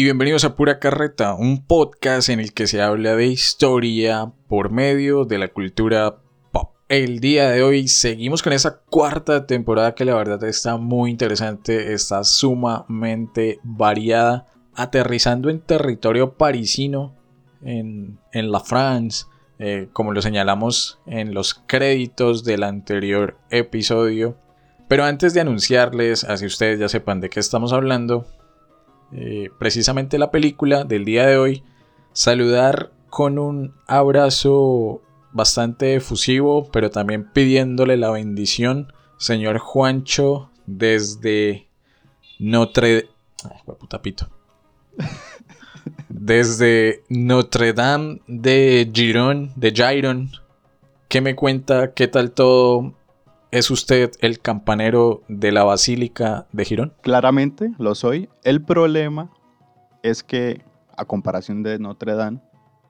Y bienvenidos a Pura Carreta, un podcast en el que se habla de historia por medio de la cultura pop. El día de hoy seguimos con esa cuarta temporada que la verdad está muy interesante, está sumamente variada, aterrizando en territorio parisino, en, la France, eh, como lo señalamos en los créditos del anterior episodio. Pero antes de anunciarles, así ustedes ya sepan de qué estamos hablando, eh, precisamente la película del día de hoy, saludar con un abrazo bastante efusivo, pero también pidiéndole la bendición, señor Juancho, desde Notre... Ay. Desde Notre Dame de Giron, de Giron. ¿Qué me cuenta? ¿Qué tal todo? ¿Es usted el campanero de la Basílica de Girón? Claramente lo soy. El problema es que, a comparación de Notre Dame,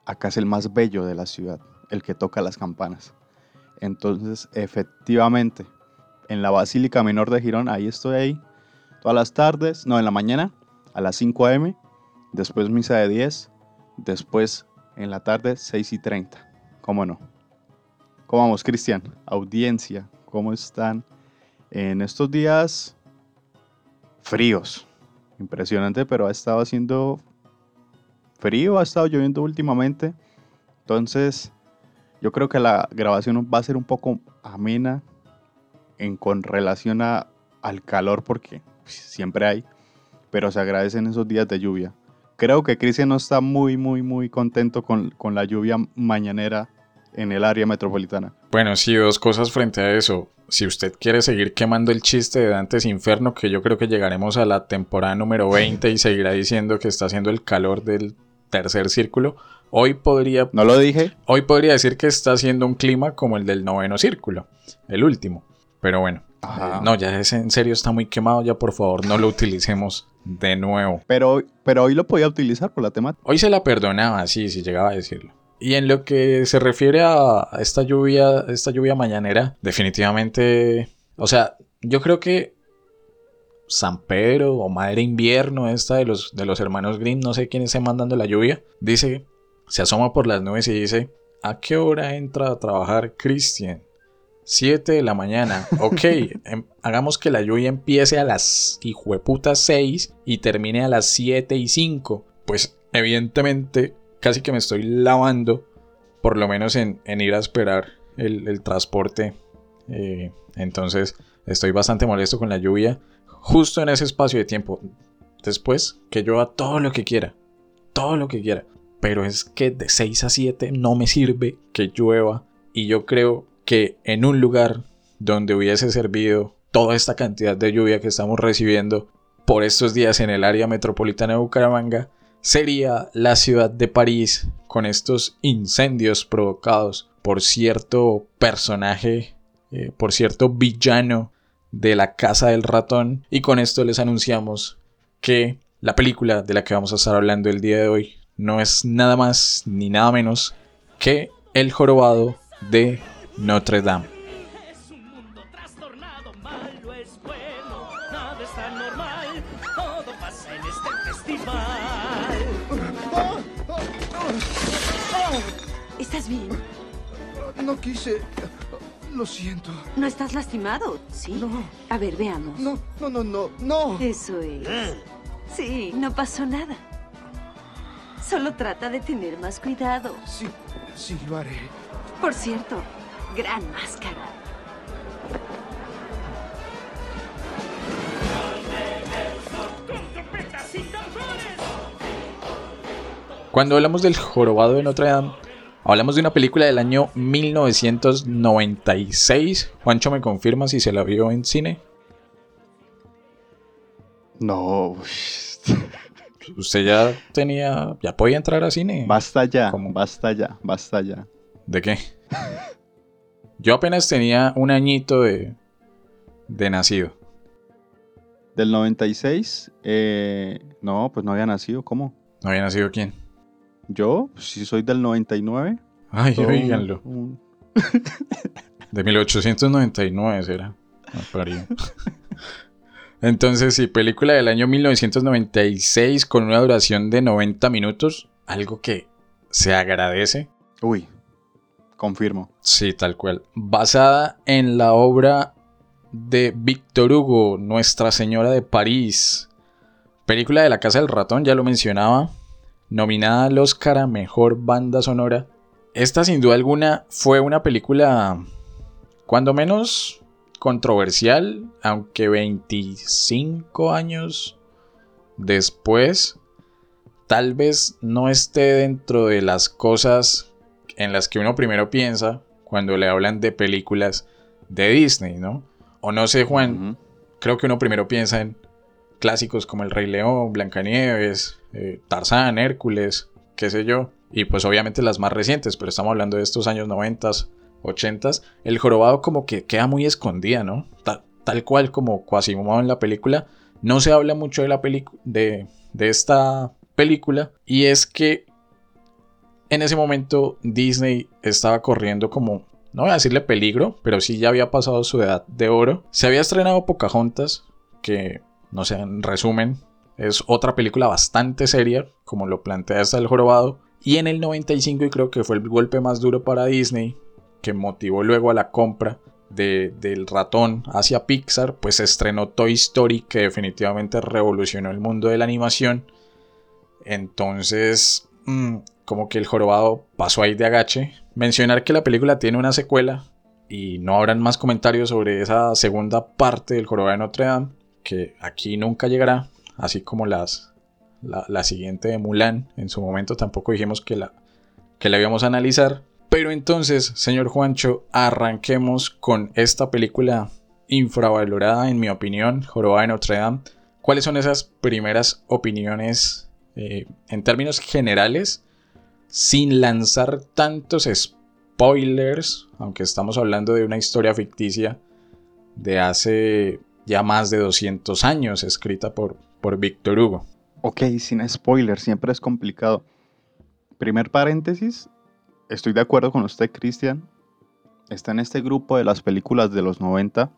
acá es el más bello de la ciudad, el que toca las campanas. Entonces, efectivamente, en la Basílica Menor de Girón, ahí estoy ahí, todas las tardes, no, en la mañana, a las 5 a.m., después misa de 10, después en la tarde 6 y 30. ¿Cómo no? ¿Cómo vamos, Cristian? Audiencia, ¿Cómo están en estos días fríos? Impresionante, pero ha estado haciendo frío, ha estado lloviendo últimamente. Entonces, yo creo que la grabación va a ser un poco amena en, con relación al calor, porque siempre hay, pero se agradecen esos días de lluvia. Creo que Cristian no está muy, muy, muy contento con, con la lluvia mañanera en el área metropolitana. Bueno, sí, dos cosas frente a eso. Si usted quiere seguir quemando el chiste de Dantes Inferno, que yo creo que llegaremos a la temporada número 20 y seguirá diciendo que está haciendo el calor del tercer círculo, hoy podría... ¿No lo dije? Hoy podría decir que está haciendo un clima como el del noveno círculo, el último. Pero bueno, eh, no, ya es en serio está muy quemado, ya por favor no lo utilicemos de nuevo. Pero, pero hoy lo podía utilizar por la temática. Hoy se la perdonaba, sí, si llegaba a decirlo. Y en lo que se refiere a esta lluvia, esta lluvia mañanera, definitivamente, o sea, yo creo que San Pedro o Madre Invierno, esta de los, de los hermanos Grimm, no sé quién esté mandando la lluvia, dice, se asoma por las nubes y dice, ¿a qué hora entra a trabajar Christian? 7 de la mañana. Ok, em, hagamos que la lluvia empiece a las hijueputas 6 y termine a las 7 y 5. Pues evidentemente casi que me estoy lavando, por lo menos en, ir a esperar el, transporte. Eh, entonces estoy bastante molesto con la lluvia. Justo en ese espacio de tiempo. Después que llueva todo lo que quiera. Todo lo que quiera. Pero es que de 6 a 7 no me sirve que llueva. Y yo creo que en un lugar donde hubiese servido toda esta cantidad de lluvia que estamos recibiendo por estos días en el área metropolitana de Bucaramanga, sería la ciudad de París con estos incendios provocados por cierto personaje, eh, por cierto villano de la Casa del Ratón. Y con esto les anunciamos que la película de la que vamos a estar hablando el día de hoy no es nada más ni nada menos que El jorobado de Notre Dame. No quise. Lo siento. ¿No estás lastimado? Sí. No. A ver, veamos. No, no, no, no, no. Eso es. Sí, no pasó nada. Solo trata de tener más cuidado. Sí, sí, lo haré. Por cierto, gran máscara. Cuando hablamos del jorobado de Notre Dame, hablamos de una película del año 1996. Juancho me confirma si se la vio en cine. No. Usted ya tenía, ya podía entrar a cine. Basta ya, basta ya, basta ya. ¿De qué? Yo apenas tenía un añito de, de nacido. ¿Del 96? Eh, no, pues no había nacido. ¿Cómo? ¿No había nacido quién? Yo, si soy del 99. Ay, oíganlo. de 1899 será. Entonces, sí, película del año 1996 con una duración de 90 minutos, algo que se agradece. Uy, confirmo. Sí, tal cual. Basada en la obra de Víctor Hugo, Nuestra Señora de París. Película de la Casa del Ratón, ya lo mencionaba. Nominada al Oscar a Mejor Banda Sonora. Esta sin duda alguna fue una película, cuando menos controversial, aunque 25 años después, tal vez no esté dentro de las cosas en las que uno primero piensa cuando le hablan de películas de Disney, ¿no? O no sé, Juan, creo que uno primero piensa en clásicos como El Rey León, Blancanieves, eh, Tarzán, Hércules, qué sé yo. Y pues obviamente las más recientes, pero estamos hablando de estos años 90, 80. El jorobado como que queda muy escondida, ¿no? tal cual como Quasimodo en la película. No se habla mucho de la de, de esta película. Y es que en ese momento Disney estaba corriendo como no voy a decirle peligro, pero sí ya había pasado su edad de oro. Se había estrenado Pocahontas, que, no sé, en resumen, es otra película bastante seria, como lo plantea hasta el jorobado. Y en el 95, y creo que fue el golpe más duro para Disney, que motivó luego a la compra del ratón hacia Pixar, pues se estrenó Toy Story, que definitivamente revolucionó el mundo de la animación. Entonces, mm, como que el jorobado pasó ahí de agache. Mencionar que la película tiene una secuela y no habrán más comentarios sobre esa segunda parte del jorobado de Notre Dame, que aquí nunca llegará, así como las la, siguiente de Mulan. En su momento tampoco dijimos que la, que la íbamos a analizar. Pero entonces, señor Juancho, arranquemos con esta película infravalorada, en mi opinión, Jorobada de Notre Dame. ¿Cuáles son esas primeras opiniones eh, en términos generales, sin lanzar tantos spoilers, aunque estamos hablando de una historia ficticia de hace ya más de 200 años, escrita por, por Víctor Hugo? Ok, sin spoiler, siempre es complicado. Primer paréntesis, estoy de acuerdo con usted, Cristian. Está en este grupo de las películas de los 90,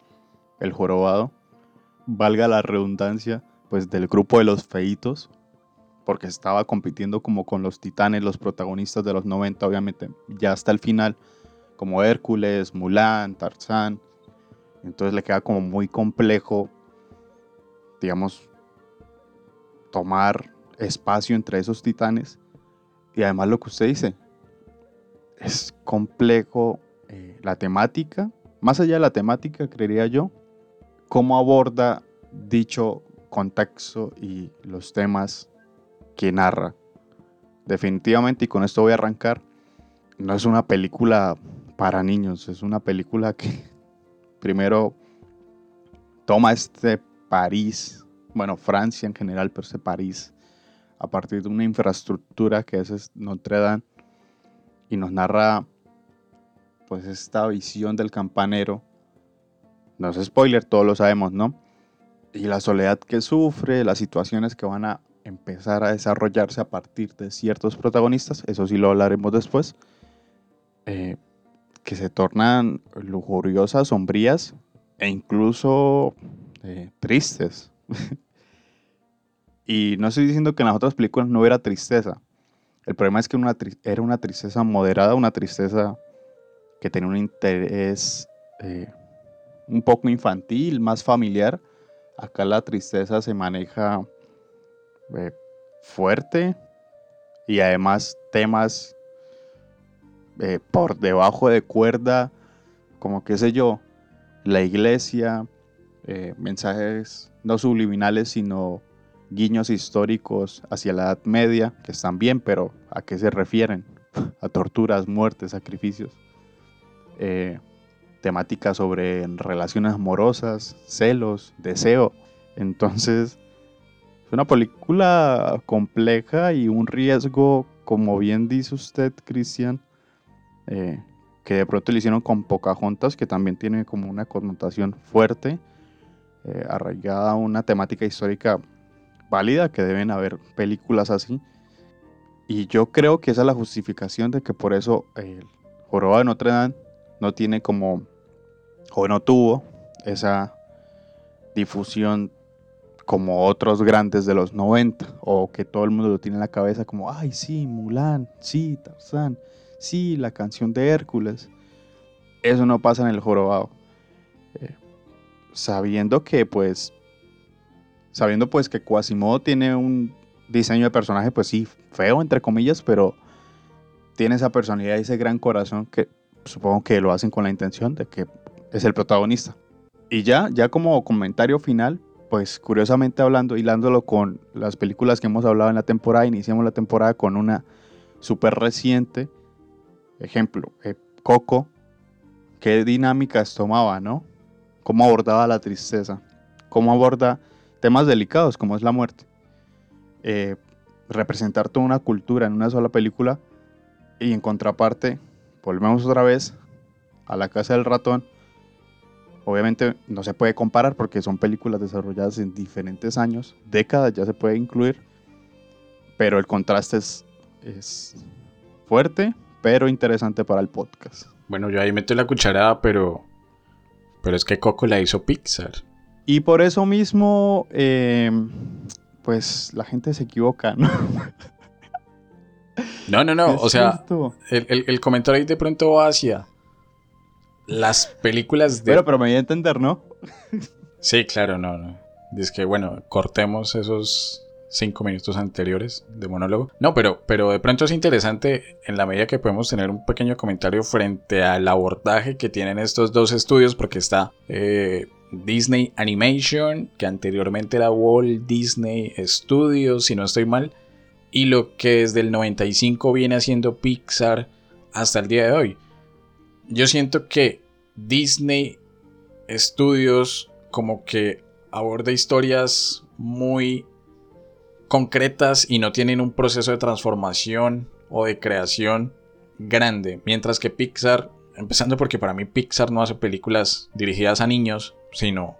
El Jorobado. Valga la redundancia, pues del grupo de los feitos, porque estaba compitiendo como con los titanes, los protagonistas de los 90, obviamente, ya hasta el final, como Hércules, Mulan, Tarzán. Entonces le queda como muy complejo, digamos, tomar espacio entre esos titanes. Y además lo que usted dice, es complejo eh, la temática, más allá de la temática, creería yo, cómo aborda dicho contexto y los temas que narra. Definitivamente, y con esto voy a arrancar, no es una película para niños, es una película que primero toma este París bueno, Francia en general, pero París, a partir de una infraestructura que es Notre Dame, y nos narra pues esta visión del campanero. No es spoiler, todos lo sabemos, ¿no? Y la soledad que sufre, las situaciones que van a empezar a desarrollarse a partir de ciertos protagonistas, eso sí lo hablaremos después, eh, que se tornan lujuriosas, sombrías e incluso eh, tristes. y no estoy diciendo que en las otras películas no hubiera tristeza. El problema es que era una tristeza moderada, una tristeza que tenía un interés eh, un poco infantil, más familiar. Acá la tristeza se maneja eh, fuerte y además temas eh, por debajo de cuerda, como qué sé yo, la iglesia, mensajes no subliminales, sino guiños históricos hacia la Edad Media, que están bien, pero ¿a qué se refieren? a torturas, muertes, sacrificios. Eh, temáticas sobre relaciones amorosas, celos, deseo. Entonces, es una película compleja y un riesgo, como bien dice usted, Cristian, eh, que de pronto le hicieron con Pocahontas, que también tiene como una connotación fuerte eh, arraigada a una temática histórica válida, que deben haber películas así. Y yo creo que esa es la justificación de que por eso el Joroba de Notre Dame no tiene como, o no tuvo esa difusión como otros grandes de los 90, o que todo el mundo lo tiene en la cabeza como, ay, sí, Mulan, sí, Tarzán, sí, la canción de Hércules. Eso no pasa en el jorobado. Eh, sabiendo que, pues, sabiendo pues que Quasimodo tiene un diseño de personaje, pues sí, feo, entre comillas, pero tiene esa personalidad y ese gran corazón que supongo que lo hacen con la intención de que es el protagonista. Y ya, ya como comentario final, pues curiosamente hablando, hilándolo con las películas que hemos hablado en la temporada, iniciamos la temporada con una súper reciente, ejemplo, eh, Coco, qué dinámicas tomaba, ¿no? Cómo abordaba la tristeza, cómo aborda temas delicados como es la muerte. Eh, representar toda una cultura en una sola película y en contraparte, volvemos otra vez a la casa del ratón, Obviamente no se puede comparar porque son películas desarrolladas en diferentes años, décadas ya se puede incluir, pero el contraste es, es fuerte, pero interesante para el podcast. Bueno, yo ahí meto la cucharada, pero, pero es que Coco la hizo Pixar. Y por eso mismo, em, pues la gente se equivoca, ¿no? No, no, no. o sea, el, el, el, comentario ahí de pronto va hacia las películas de. Pero, pero me voy a entender, ¿no? sí, claro, no, no. Dice que, bueno, cortemos esos cinco minutos anteriores de monólogo. No, pero, pero de pronto es interesante en la medida que podemos tener un pequeño comentario frente al abordaje que tienen estos dos estudios, porque está eh, Disney Animation, que anteriormente era Walt Disney Studios, si no estoy mal, y lo que desde el 95 viene haciendo Pixar hasta el día de hoy yo siento que Disney Studios como que aborda historias muy concretas y no tienen un proceso de transformación o de creación grande, mientras que Pixar, empezando porque para mí Pixar no hace películas dirigidas a niños, sino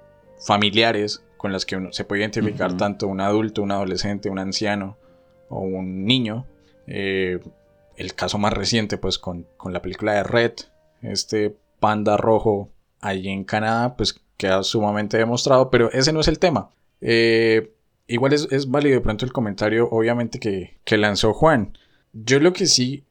familiares con las que uno se puede identificar tanto un adulto, un adolescente, un anciano o un niño. Eh, el caso más reciente, pues con, con la película de Red, este panda rojo allí en Canadá, pues queda sumamente demostrado, pero ese no es el tema. Eh, igual es, válido de pronto el comentario, obviamente, que, lanzó Juan. Yo lo que sí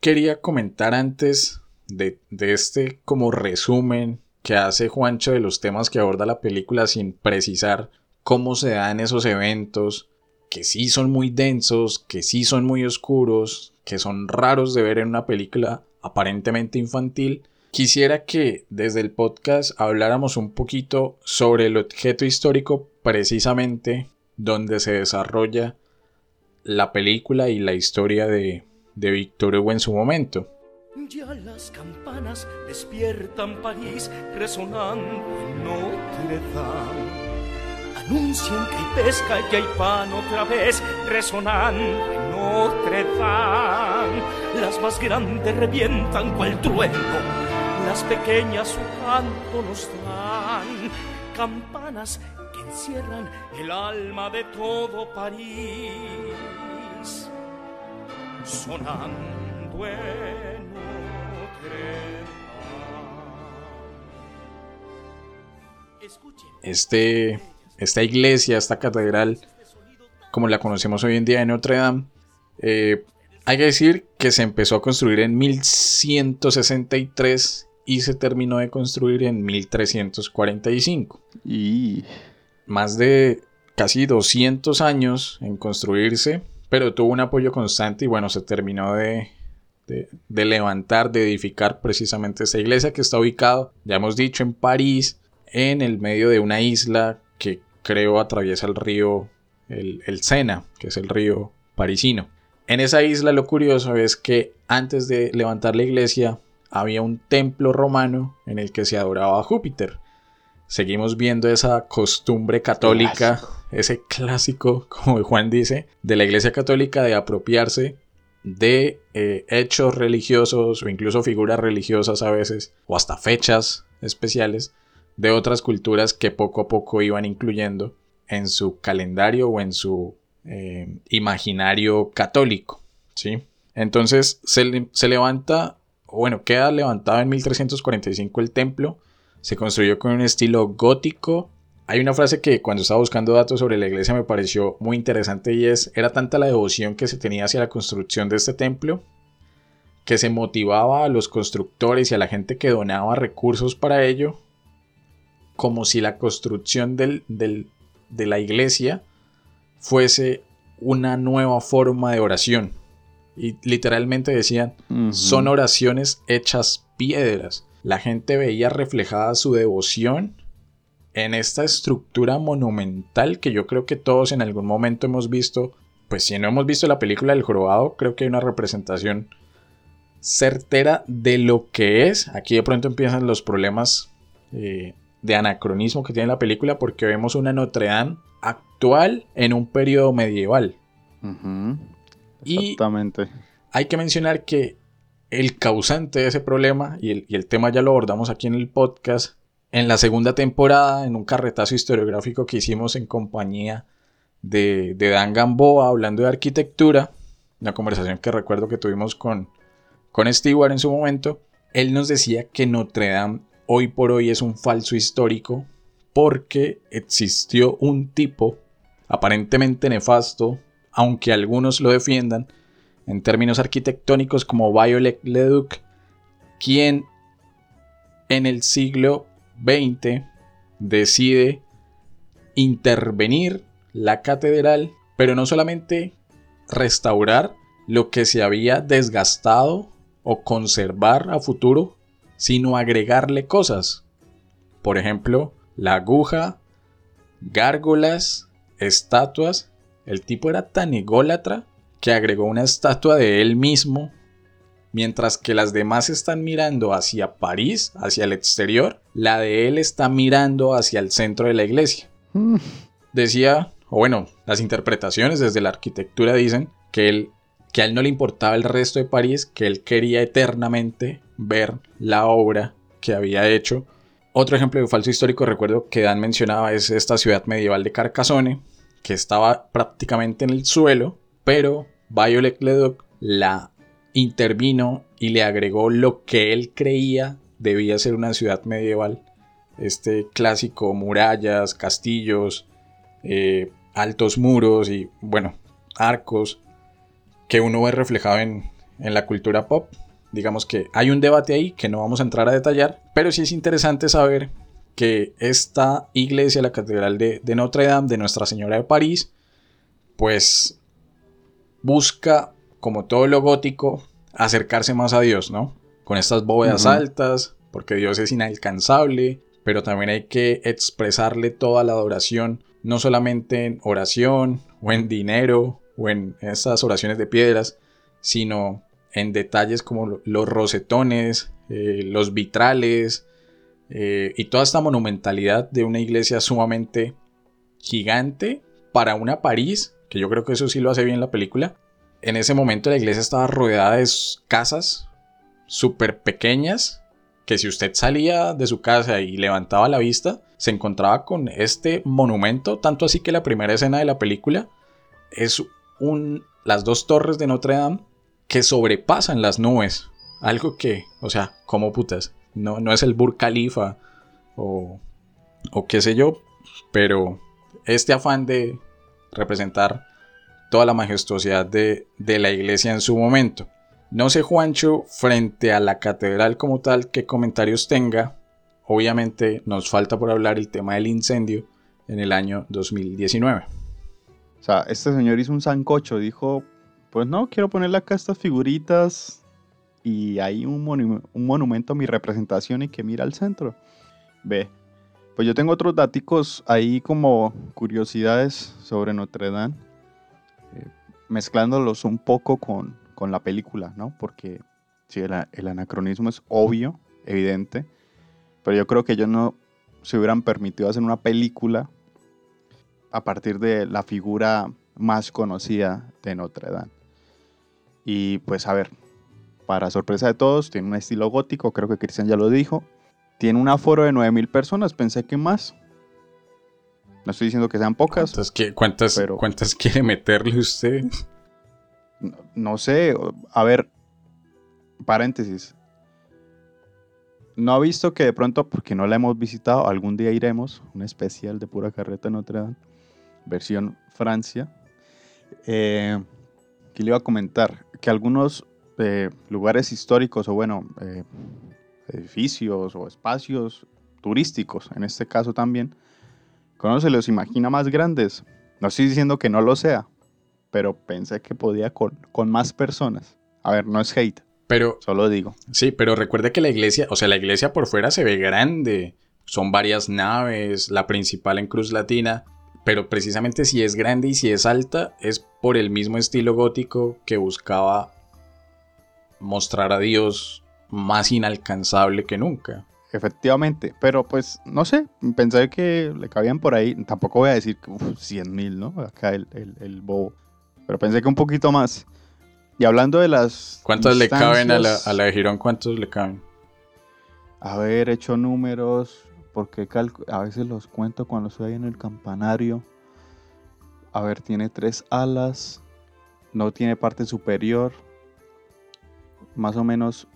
quería comentar antes de, de este como resumen que hace Juancho de los temas que aborda la película sin precisar cómo se dan esos eventos, que sí son muy densos, que sí son muy oscuros, que son raros de ver en una película aparentemente infantil, quisiera que desde el podcast habláramos un poquito sobre el objeto histórico precisamente donde se desarrolla la película y la historia de, de Victor Hugo en su momento. Ya las campanas despiertan París resonando en Notre Dame. Anuncian que hay pesca y hay pan otra vez resonando en Notre Dame. Las más grandes revientan cual trueno, las pequeñas su canto nos dan. Campanas encierran el alma de todo París, sonando en Notre Este, esta iglesia, esta catedral, como la conocemos hoy en día en Notre Dame, eh, hay que decir que se empezó a construir en 1163 y se terminó de construir en 1345. Y más de casi 200 años en construirse, pero tuvo un apoyo constante y bueno, se terminó de, de, levantar, de edificar precisamente esta iglesia que está ubicado, ya hemos dicho, en París, en el medio de una isla que creo atraviesa el río, el, el Sena, que es el río parisino. En esa isla lo curioso es que antes de levantar la iglesia había un templo romano en el que se adoraba a Júpiter. Seguimos viendo esa costumbre católica, ese clásico, como Juan dice, de la iglesia católica de apropiarse de eh, hechos religiosos o incluso figuras religiosas a veces, o hasta fechas especiales de otras culturas que poco a poco iban incluyendo en su calendario o en su eh, imaginario católico. ¿sí? Entonces se, se levanta, bueno, queda levantado en 1345 el templo, se construyó con un estilo gótico hay una frase que cuando estaba buscando datos sobre la iglesia me pareció muy interesante y es, era tanta la devoción que se tenía hacia la construcción de este templo que se motivaba a los constructores y a la gente que donaba recursos para ello como si la construcción del, de la iglesia fuese una nueva forma de oración. Y literalmente decían, son oraciones hechas piedras. La gente veía reflejada su devoción en esta estructura monumental que yo creo que todos en algún momento hemos visto. Pues si no hemos visto la película del jorobado, creo que hay una representación certera de lo que es. Aquí de pronto empiezan los problemas eh, de anacronismo que tiene la película porque vemos una Notre Dame actual en un periodo medieval. Exactamente. hay que mencionar que el causante de ese problema, y el, tema ya lo abordamos aquí en el podcast, en la segunda temporada, en un carretazo historiográfico que hicimos en compañía de, de Dan Gamboa hablando de arquitectura, una conversación que recuerdo que tuvimos con, con Stewart en su momento, él nos decía que Notre Dame hoy por hoy es un falso histórico porque existió un tipo aparentemente nefasto, aunque algunos lo defiendan, en términos arquitectónicos como Violet Leduc, quien en el siglo XX decide intervenir la catedral, pero no solamente restaurar lo que se había desgastado o conservar a futuro, sino agregarle cosas. Por ejemplo, la aguja, gárgolas, estatuas. El tipo era tan ególatra que agregó una estatua de él mismo, mientras que las demás están mirando hacia París, hacia el exterior, la de él está mirando hacia el centro de la iglesia. Mm. Decía, o bueno, las interpretaciones desde la arquitectura dicen que él que a él no le importaba el resto de París, que él quería eternamente ver la obra que había hecho. Otro ejemplo de falso histórico, recuerdo que Dan mencionaba, es esta ciudad medieval de Carcassonne, que estaba prácticamente en el suelo, pero Violet Leduc la intervino y le agregó lo que él creía debía ser una ciudad medieval. Este clásico murallas, castillos, eh, altos muros y bueno, arcos que uno ve reflejado en, la cultura pop. Digamos que hay un debate ahí que no vamos a entrar a detallar, pero sí es interesante saber que esta iglesia, la Catedral de, Notre Dame, de Nuestra Señora de París, pues busca, como todo lo gótico, acercarse más a Dios, ¿no? Con estas bóvedas altas, porque Dios es inalcanzable, pero también hay que expresarle toda la adoración, no solamente en oración o en dinero o en esas oraciones de piedras, sino en detalles como los rosetones, eh, los vitrales eh, y toda esta monumentalidad de una iglesia sumamente gigante para una París, que yo creo que eso sí lo hace bien la película. En ese momento la iglesia estaba rodeada de casas súper pequeñas, que si usted salía de su casa y levantaba la vista, se encontraba con este monumento, tanto así que la primera escena de la película es las dos torres de Notre Dame que sobrepasan las nubes. Algo que, o sea, como putas, no, no es el Burj Khalifa o, o qué sé yo, pero este afán de representar toda la majestuosidad de, de, la iglesia en su momento. No sé, Juancho, frente a la catedral como tal, qué comentarios tenga. Obviamente nos falta por hablar el tema del incendio en el año 2019. O sea, este señor hizo un sancocho, dijo, pues no, quiero ponerle acá estas figuritas y hay un, monumento a mi representación y que mira al centro. Ve, pues yo tengo otros datos ahí como curiosidades sobre Notre Dame, eh, mezclándolos un poco con, la película, ¿no? Porque sí, el, el, anacronismo es obvio, evidente, pero yo creo que ellos no se hubieran permitido hacer una película a partir de la figura más conocida de Notre Dame. Y pues a ver, para sorpresa de todos, tiene un estilo gótico, creo que Cristian ya lo dijo. Tiene un aforo de 9000 personas, pensé que más. No estoy diciendo que sean pocas. ¿Cuántas, ¿cuántas, quiere meterle usted? No, sé, a ver, paréntesis. no ha visto que de pronto, porque no la hemos visitado, algún día iremos, un especial de pura carreta Notre Dame, versión Francia. Eh, que le iba a comentar que algunos eh, lugares históricos o bueno, eh, edificios o espacios turísticos, en este caso también, cuando se los imagina más grandes, no estoy diciendo que no lo sea, pero pensé que podía con, con más personas. A ver, no es hate, Pero, solo digo. sí, pero recuerda que la iglesia, o sea, la iglesia por fuera se ve grande. Son varias naves, la principal en Cruz Latina. Pero precisamente si es grande y si es alta, es por el mismo estilo gótico que buscaba mostrar a Dios más inalcanzable que nunca. Efectivamente, pero pues no sé, pensé que le cabían por ahí, tampoco voy a decir que 100 mil, ¿no? Acá el, el, el bobo, pero pensé que un poquito más. Y hablando de las... ¿Cuántos le caben a la, a la de Girón? ¿Cuántos le caben? haber hecho números, porque a veces los cuento cuando estoy ahí en el campanario. A ver, tiene tres alas, no tiene parte superior, más o menos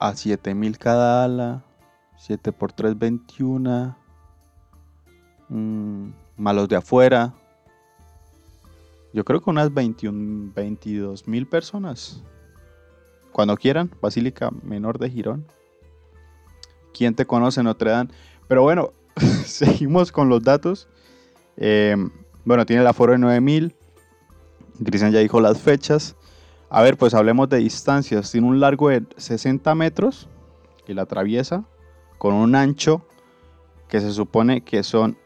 a 7000 cada ala, 7 por 3, 21, mm, más los de afuera. Yo creo que unas 21, 22 mil personas. Cuando quieran, Basílica Menor de Girón. ¿Quién te conoce Notre Dame? Pero bueno, seguimos con los datos. Eh, bueno, tiene el aforo de 9000. Cristian ya dijo las fechas. A ver, pues hablemos de distancias. Tiene un largo de 60 metros que la atraviesa con un ancho que se supone que son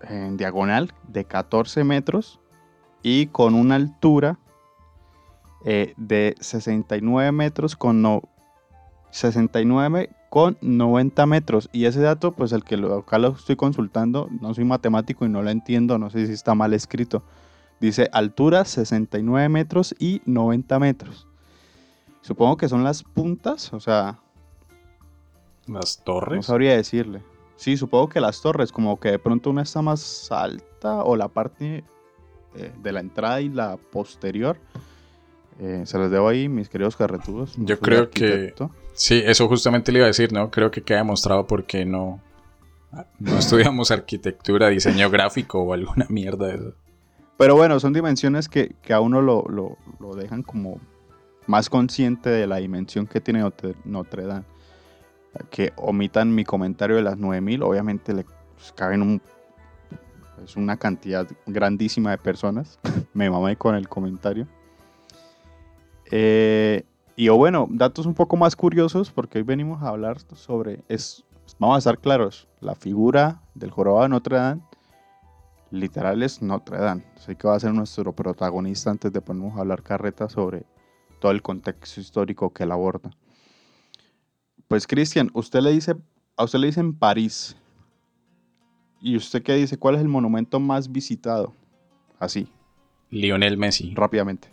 en diagonal de 14 metros y con una altura eh, de 69 metros con no, 69 con 90 metros. Y ese dato, pues el que lo, acá lo estoy consultando, no soy matemático y no lo entiendo, no sé si está mal escrito. Dice altura 69 metros y 90 metros. Supongo que son las puntas, o sea, Las no torres. sabría decirle. Sí, supongo que las torres, como que de pronto una está más alta o la parte eh, de la entrada y la posterior. Eh, se los debo ahí, mis queridos carretudos. no Yo creo que-. Sí, eso justamente le iba a decir, ¿no? Creo que queda demostrado porque no, no estudiamos arquitectura, diseño gráfico o alguna mierda de eso. Pero bueno, son dimensiones que, que a uno lo, lo- lo dejan como más consciente de la dimensión que tiene Notre, Dame. Que omitan mi comentario de las 9000, obviamente le pues, caben un, es una cantidad grandísima de personas. Me mamé con el comentario. Eh, y bueno, datos un poco más curiosos, porque hoy venimos a hablar sobre, es, vamos a estar claros, la figura del jorobado de Notre Dame literal es Notre Dame. Así que va a ser nuestro protagonista antes de ponernos a hablar carreta sobre todo el contexto histórico que él aborda. Pues Cristian, usted le dice, a usted le dicen París. ¿Y usted qué dice? ¿Cuál es el monumento más visitado? Así, Lionel Messi. rápidamente.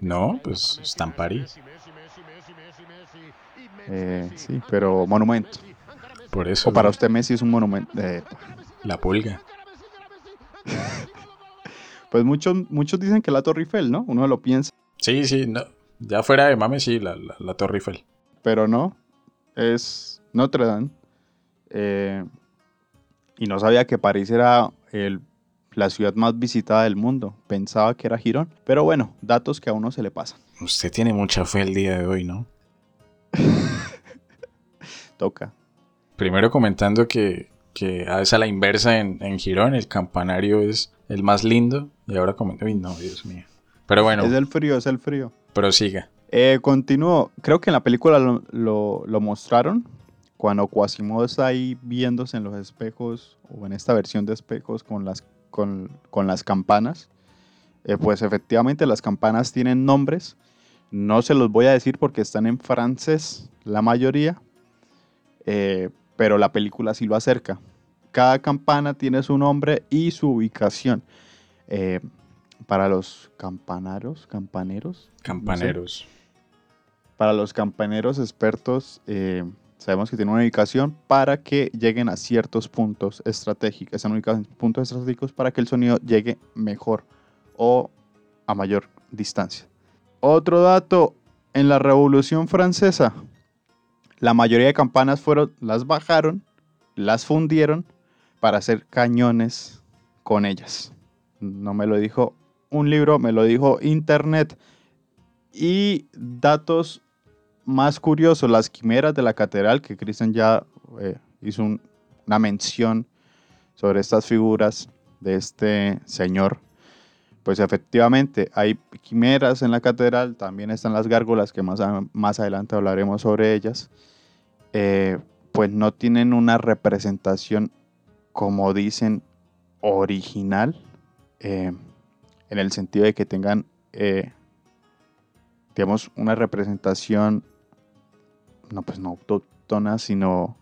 No, pues está en París. Eh, sí, pero monumento. Por eso. O para usted Messi es un monumento. eh, La pulga. pues muchos, muchos dicen que la Torre Eiffel, ¿no? Uno lo piensa, Sí, sí, no. Ya fuera de mame, sí, la, la, la Torre Eiffel. pero no. Es Notre Dame. Eh, y no sabía que París era el- la ciudad más visitada del mundo. Pensaba que era Girón. Pero bueno, datos que a uno se le pasan. Usted tiene mucha fe el día de hoy, ¿no? Toca. Primero comentando que, que a veces a la inversa en, en Girón el campanario es el más lindo. Y ahora comentando. Uy, no, Dios mío. Pero bueno, Es el frío, es el frío. prosiga. Eh, continúo. Creo que en la película lo, lo- lo mostraron. Cuando Quasimodo está ahí viéndose en los espejos, o en esta versión de espejos con las, con, con las campanas. Eh, pues efectivamente las campanas tienen nombres. No se los voy a decir porque están en francés la mayoría. eh, pero la película sí lo acerca. Cada campana tiene su nombre y su ubicación. Eh, para los campanaros, campaneros, Campaneros. para los campaneros expertos, eh, sabemos que tienen una ubicación para que lleguen a ciertos puntos estratégicos. Están ubicados en puntos estratégicos para que el sonido llegue mejor o a mayor distancia. Otro dato, en la Revolución Francesa, la mayoría de campanas fueron, las bajaron, las fundieron para hacer cañones con ellas. No me lo dijo un libro, me lo dijo internet. Y datos más curiosos, las quimeras de la catedral, que Cristian ya eh, hizo una mención sobre estas figuras de este señor. Pues efectivamente hay quimeras en la catedral, también están las gárgolas, que más, más adelante hablaremos sobre ellas. Eh, pues no tienen una representación, como dicen, original, eh, en el sentido de que tengan, eh, digamos, una representación, no pues no autóctona, sino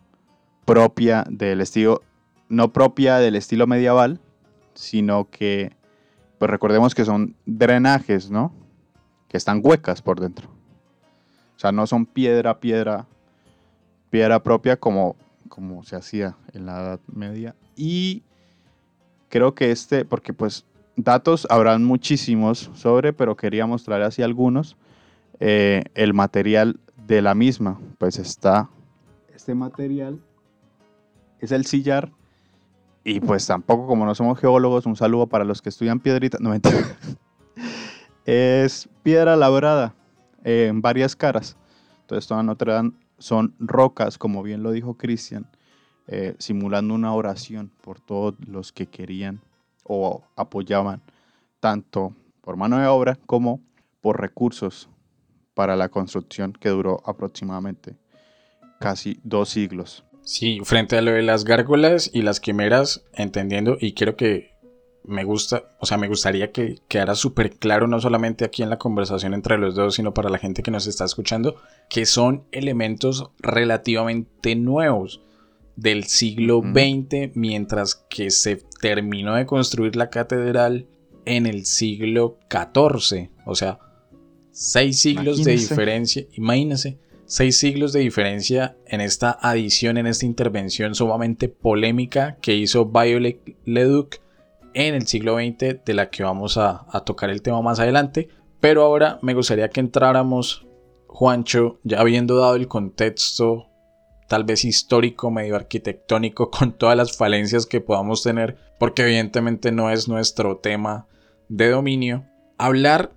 propia del estilo, no propia del estilo medieval, sino que, pues recordemos que son drenajes, ¿no? Que están huecas por dentro. O sea, no son piedra, piedra, piedra propia como, como se hacía en la Edad Media. Y creo que este, porque pues datos habrán muchísimos sobre, pero quería mostrar así algunos. Eh, el material de la misma, pues está este material, es el sillar. Y pues tampoco, como no somos geólogos, un saludo para los que estudian piedrita. No Es piedra labrada en varias caras. Entonces, toda Notre Dame son rocas, como bien lo dijo Cristian, eh, simulando una oración por todos los que querían o apoyaban tanto por mano de obra como por recursos para la construcción que duró aproximadamente casi dos siglos. Sí, frente a lo de las gárgolas y las quimeras, entendiendo, y quiero que me gusta, o sea, me gustaría que quedara súper claro, no solamente aquí en la conversación entre los dos, sino para la gente que nos está escuchando, que son elementos relativamente nuevos del siglo XX, mientras que se terminó de construir la catedral en el siglo XIV. O sea, seis siglos de diferencia. Imagínense, seis siglos de diferencia en esta adición, en esta intervención sumamente polémica que hizo Violet Leduc en el siglo XX, de la que vamos a, tocar el tema más adelante. Pero ahora me gustaría que entráramos, Juancho, ya habiendo dado el contexto tal vez histórico, medio arquitectónico, con todas las falencias que podamos tener, porque evidentemente no es nuestro tema de dominio, hablar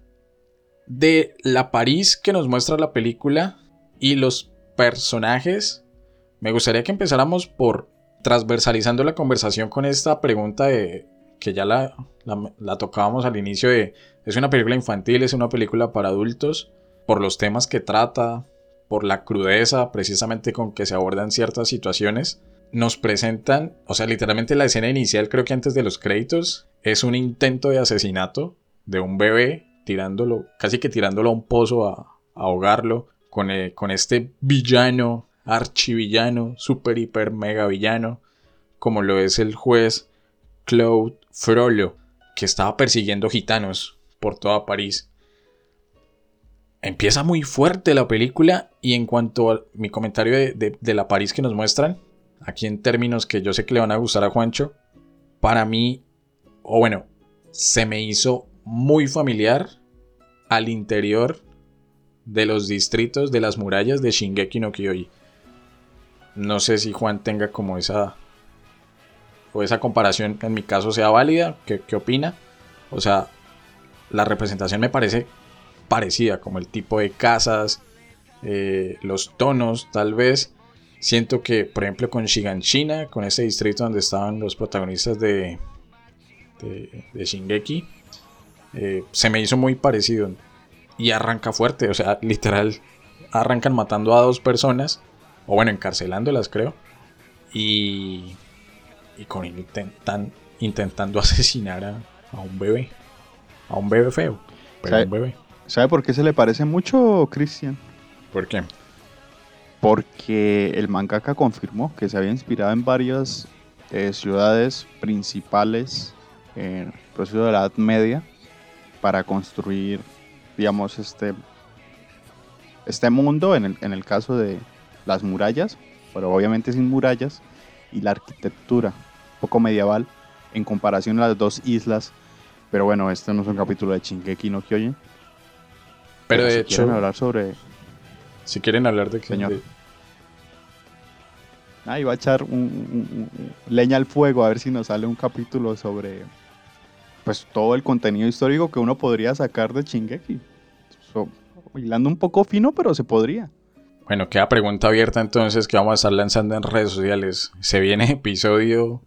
de la París que nos muestra la película y los personajes. Me gustaría que empezáramos por transversalizando la conversación con esta pregunta de que ya la, la, tocábamos al inicio de, es una película infantil, es una película para adultos, por los temas que trata, por la crudeza precisamente con que se abordan ciertas situaciones, nos presentan, o sea, literalmente la escena inicial, creo que antes de los créditos, es un intento de asesinato de un bebé tirándolo, casi que tirándolo a un pozo a, ahogarlo, con, eh, con este villano, archivillano, super, hiper, mega villano, como lo es el juez Claude Frollo, que estaba persiguiendo gitanos por toda París. Empieza muy fuerte la película y en cuanto a mi comentario de, la París que nos muestran, aquí en términos que yo sé que le van a gustar a Juancho, para mí, o bueno, se me hizo muy familiar al interior de los distritos de las murallas de Shingeki no Kyojin. No sé si Juan tenga como esa o esa comparación en mi caso sea válida. ¿Qué, opina? O sea, la representación me parece parecida, como el tipo de casas, eh, los tonos, tal vez. Siento que, por ejemplo, con Shiganshina, con ese distrito donde estaban los protagonistas de, de, Shingeki, eh, se me hizo muy parecido. Y arranca fuerte, o sea, literal, arrancan matando a dos personas, o bueno, encarcelándolas, creo. Y y con intentan, intentando asesinar a, un bebé. A un bebé feo. Pero ¿Sabe, un bebé. ¿Sabe por qué se le parece mucho, Cristian? ¿Por qué? Porque el mangaka confirmó que se había inspirado en varias eh, ciudades principales en el proceso de la Edad Media para construir, digamos, este, este mundo, en el, en el caso de las murallas, pero obviamente sin murallas, y la arquitectura poco medieval en comparación a las dos islas. Pero bueno, este no es un capítulo de Shingeki no Kyojin. Pero de si hecho, quieren hablar sobre... si quieren hablar de que... Señor. de- Ah, iba a echar un, un- un- leña al fuego a ver si nos sale un capítulo sobre pues todo el contenido histórico que uno podría sacar de Shingeki. So, hilando un poco fino, pero se podría. Bueno, queda pregunta abierta entonces que vamos a estar lanzando en redes sociales. Se viene episodio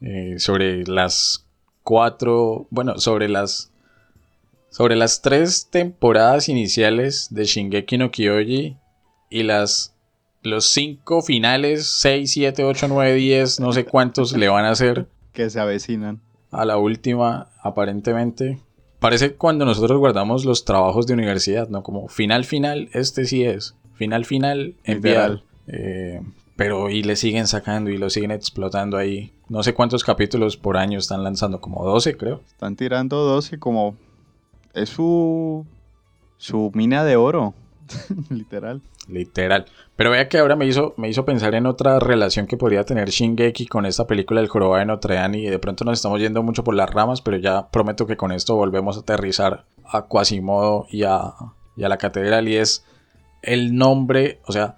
eh, sobre las cuatro, bueno, sobre las sobre las tres temporadas iniciales de Shingeki no Kyoji y las los cinco finales, 6, 7, 8, 9, 10, no sé cuántos le van a hacer Que se avecinan. a la última, aparentemente. Parece cuando nosotros guardamos los trabajos de universidad, ¿no? Como final, final, este sí es. Final, final, enviar. Eh, pero y le siguen sacando y lo siguen explotando ahí. No sé cuántos capítulos por año están lanzando, como 12 creo. Están tirando 12 como... Es su... Su mina de oro. Literal. Literal. Pero vea que ahora me hizo, me hizo pensar en otra relación que podría tener Shingeki con esta película del Jorobado de Notre Dame y de pronto nos estamos yendo mucho por las ramas, pero ya prometo que con esto volvemos a aterrizar a Quasimodo y a, y a la catedral y es el nombre, o sea,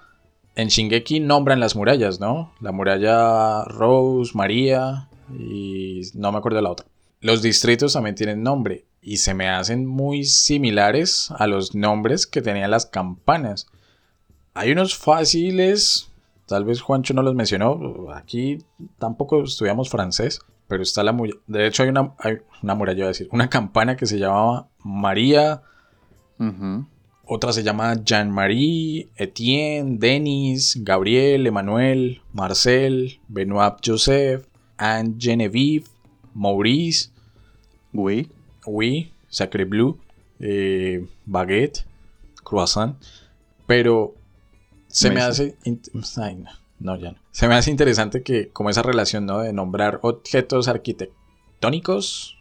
en Shingeki nombran las murallas, ¿no? La muralla Rose, María y no me acuerdo la otra. Los distritos también tienen nombre y se me hacen muy similares a los nombres que tenían las campanas. Hay unos fáciles, tal vez Juancho no los mencionó, aquí tampoco estudiamos francés, pero está la muralla, de hecho hay una, una muralla, iba a decir, una campana que se llamaba María. Otra se llama Jean-Marie, Etienne, Denis, Gabriel, Emmanuel, Marcel, Benoit Joseph, Anne Genevieve, Maurice, Oui. Oui, Sacre Bleu, eh, Baguette, Croissant. Pero se me hace. Ay, no, no, ya no. Se me hace interesante que, como esa relación, ¿no? De nombrar objetos arquitectónicos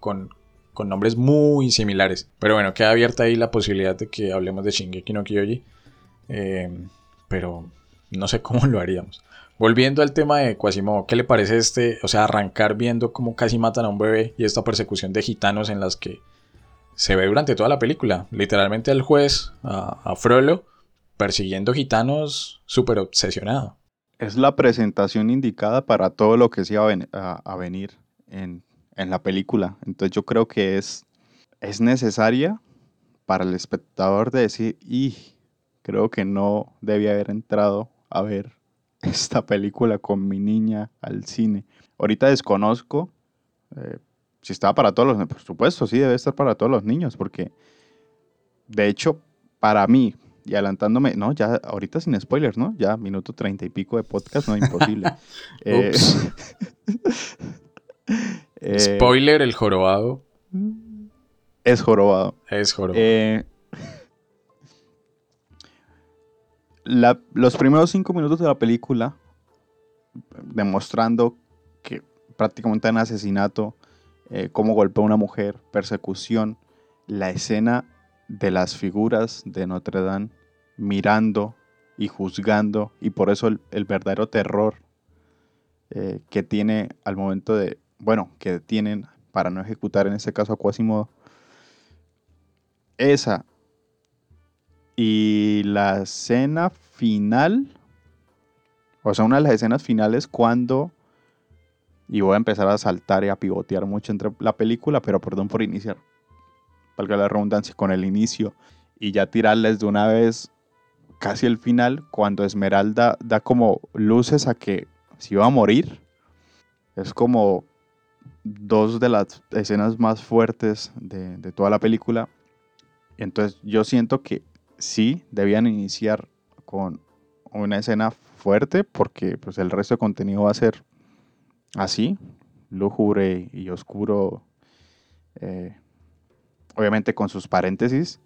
con, con nombres muy similares. Pero bueno, queda abierta ahí la posibilidad de que hablemos de Shingeki no Kyoji. Eh, pero no sé cómo lo haríamos. Volviendo al tema de Quasimodo, ¿qué le parece este? O sea, arrancar viendo cómo casi matan a un bebé y esta persecución de gitanos en las que se ve durante toda la película. Literalmente al juez, a, a Frollo, persiguiendo gitanos súper obsesionado. Es la presentación indicada para todo lo que se iba a, ven- a- a venir en, en la película. Entonces yo creo que es, es necesaria para el espectador de decir, y creo que no debía haber entrado a ver esta película con mi niña al cine. Ahorita desconozco eh, si estaba para todos los, por supuesto, sí debe estar para todos los niños, porque de hecho, para mí, y adelantándome, no, ya ahorita sin spoilers, ¿no? Ya minuto treinta y pico de podcast, no, imposible. Eh. eh, Spoiler, el jorobado es jorobado. es jorobado. Eh, la- los primeros cinco minutos de la película, demostrando que prácticamente un asesinato, eh, cómo golpea a una mujer, persecución, la escena de las figuras de Notre Dame mirando y juzgando, y por eso el, el verdadero terror eh, que tiene al momento de, bueno, que tienen para no ejecutar en este caso a Quasimodo. Esa y la escena final, o sea, una de las escenas finales cuando, y voy a empezar a saltar y a pivotear mucho entre la película, pero perdón por iniciar, valga la redundancia, con el inicio y ya tirarles de una vez casi el final, cuando Esmeralda da como luces a que se iba a morir. Es como dos de las escenas más fuertes de, toda la película. Entonces yo siento que sí debían iniciar con una escena fuerte porque pues el resto de contenido va a ser así, lúgubre y oscuro, eh, obviamente con sus paréntesis,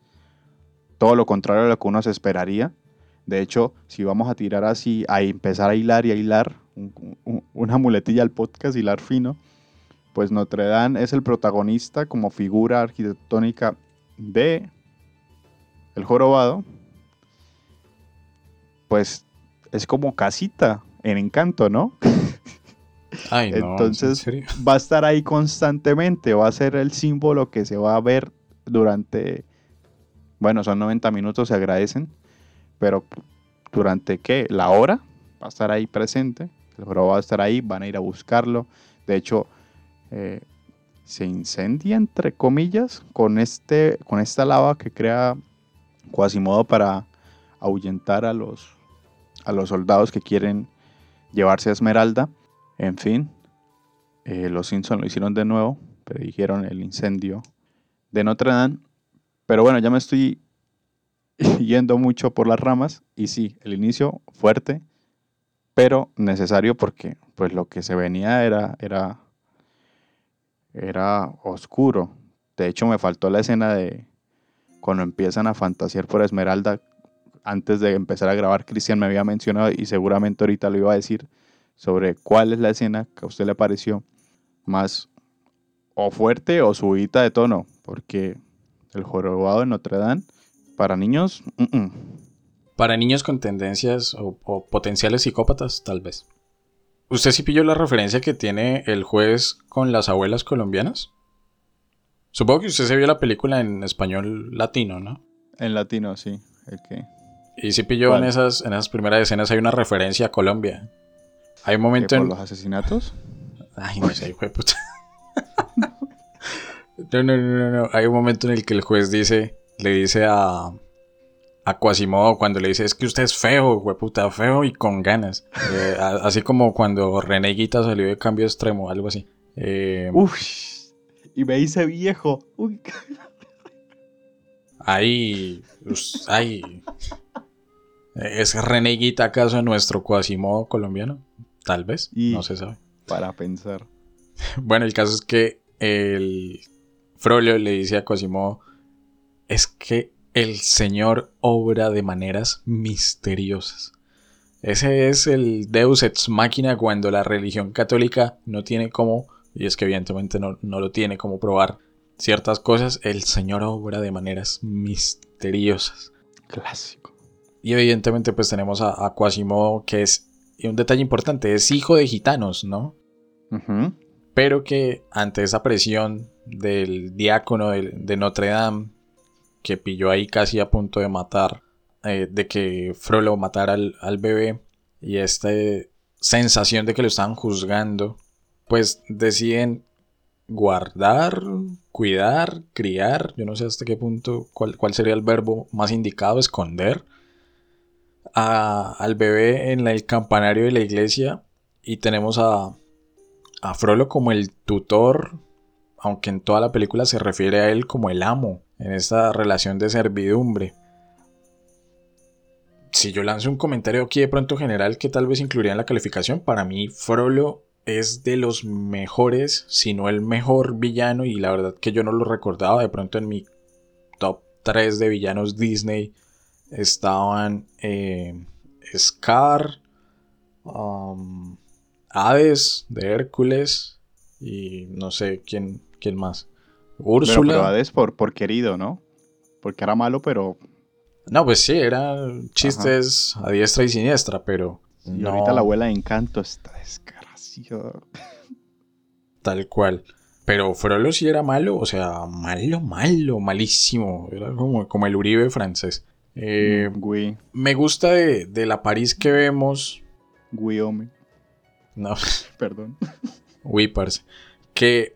todo lo contrario a lo que uno se esperaría. De hecho, si vamos a tirar así, a empezar a hilar y a hilar un- un- una muletilla al podcast, hilar fino, pues Notre Dame es el protagonista como figura arquitectónica de El Jorobado, pues es como casita en encanto, ¿no? Ay, no, ¿en Entonces va a estar ahí constantemente, va a ser el símbolo que se va a ver durante Bueno, son 90 minutos, se agradecen, pero durante qué? La hora va a estar ahí presente, el jorobado va a estar ahí, van a ir a buscarlo. De hecho, eh, se incendia, entre comillas, con, este, con esta lava que crea Quasimodo para ahuyentar a los, a los soldados que quieren llevarse a Esmeralda. En fin, eh, los Simpson lo hicieron de nuevo, predijeron el incendio de Notre Dame. Pero bueno, ya me estoy yendo mucho por las ramas y sí, el inicio fuerte, pero necesario porque pues lo que se venía era era era oscuro. De hecho, me faltó la escena de cuando empiezan a fantasear por Esmeralda. Antes de empezar a grabar, Cristian me había mencionado y seguramente ahorita lo iba a decir sobre cuál es la escena que a usted le pareció más o fuerte o subida de tono, porque el jorobado de Notre Dame para niños, para niños con tendencias o, o, potenciales psicópatas, tal vez. ¿Usted sí pilló la referencia que tiene el juez con las abuelas colombianas? Supongo que usted se vio la película en español latino, ¿no? En latino, sí. Y sí pilló en esas, en esas primeras escenas hay una referencia a Colombia. Hay un momento ¿Por en... los asesinatos? Ay, no sé, hijo de puta. no, no, no, no. Hay un momento en el que el juez dice, le dice a, a Quasimodo cuando le dice, es que usted es feo, puta, feo y con ganas. Eh, así como cuando René Guita salió de cambio extremo, algo así. Eh, Uf, y me dice viejo. Uy. Ahí, ahí. ¿Es René Guita acaso nuestro Quasimodo colombiano? Tal vez, Y- no se sabe. Para pensar. Bueno, el caso es que el Frollo le dice a Quasimodo, es que el Señor obra de maneras misteriosas. Ese es el Deus ex machina cuando la religión católica no tiene como, y es que evidentemente no, no lo tiene como probar ciertas cosas, el Señor obra de maneras misteriosas. Clásico. Y evidentemente pues tenemos a, a Quasimodo que es, y un detalle importante, es hijo de gitanos, ¿no? Pero que ante esa presión del diácono de, de Notre Dame, que pilló ahí casi a punto de matar, eh, de que Frollo matara al, al bebé, y esta sensación de que lo estaban juzgando, pues deciden guardar, cuidar, criar, yo no sé hasta qué punto, cuál, cuál sería el verbo más indicado, esconder al bebé en el campanario de la iglesia y tenemos a, a Frollo como el tutor, aunque en toda la película se refiere a él como el amo, en esta relación de servidumbre. Si yo lanzo un comentario aquí de pronto general que tal vez incluiría en la calificación, para mí Frollo es de los mejores, si no el mejor villano, y la verdad que yo no lo recordaba, de pronto en mi top 3 de villanos Disney estaban eh, Scar, um, Hades de Hércules y no sé quién, quién más. Pero, Úrsula. pero Hades por, por querido, ¿no? Porque era malo, pero No, pues sí, eran chistes a diestra y siniestra, pero y no ahorita la abuela de Encanto está desgraciada. tal cual. Pero Frollo sí era malo, o sea, malo, malo, malísimo. Era como, como el Uribe francés. Eh, Gui, me gusta de, de la París que vemos. Guiome, No, perdón. Uy, parce. Que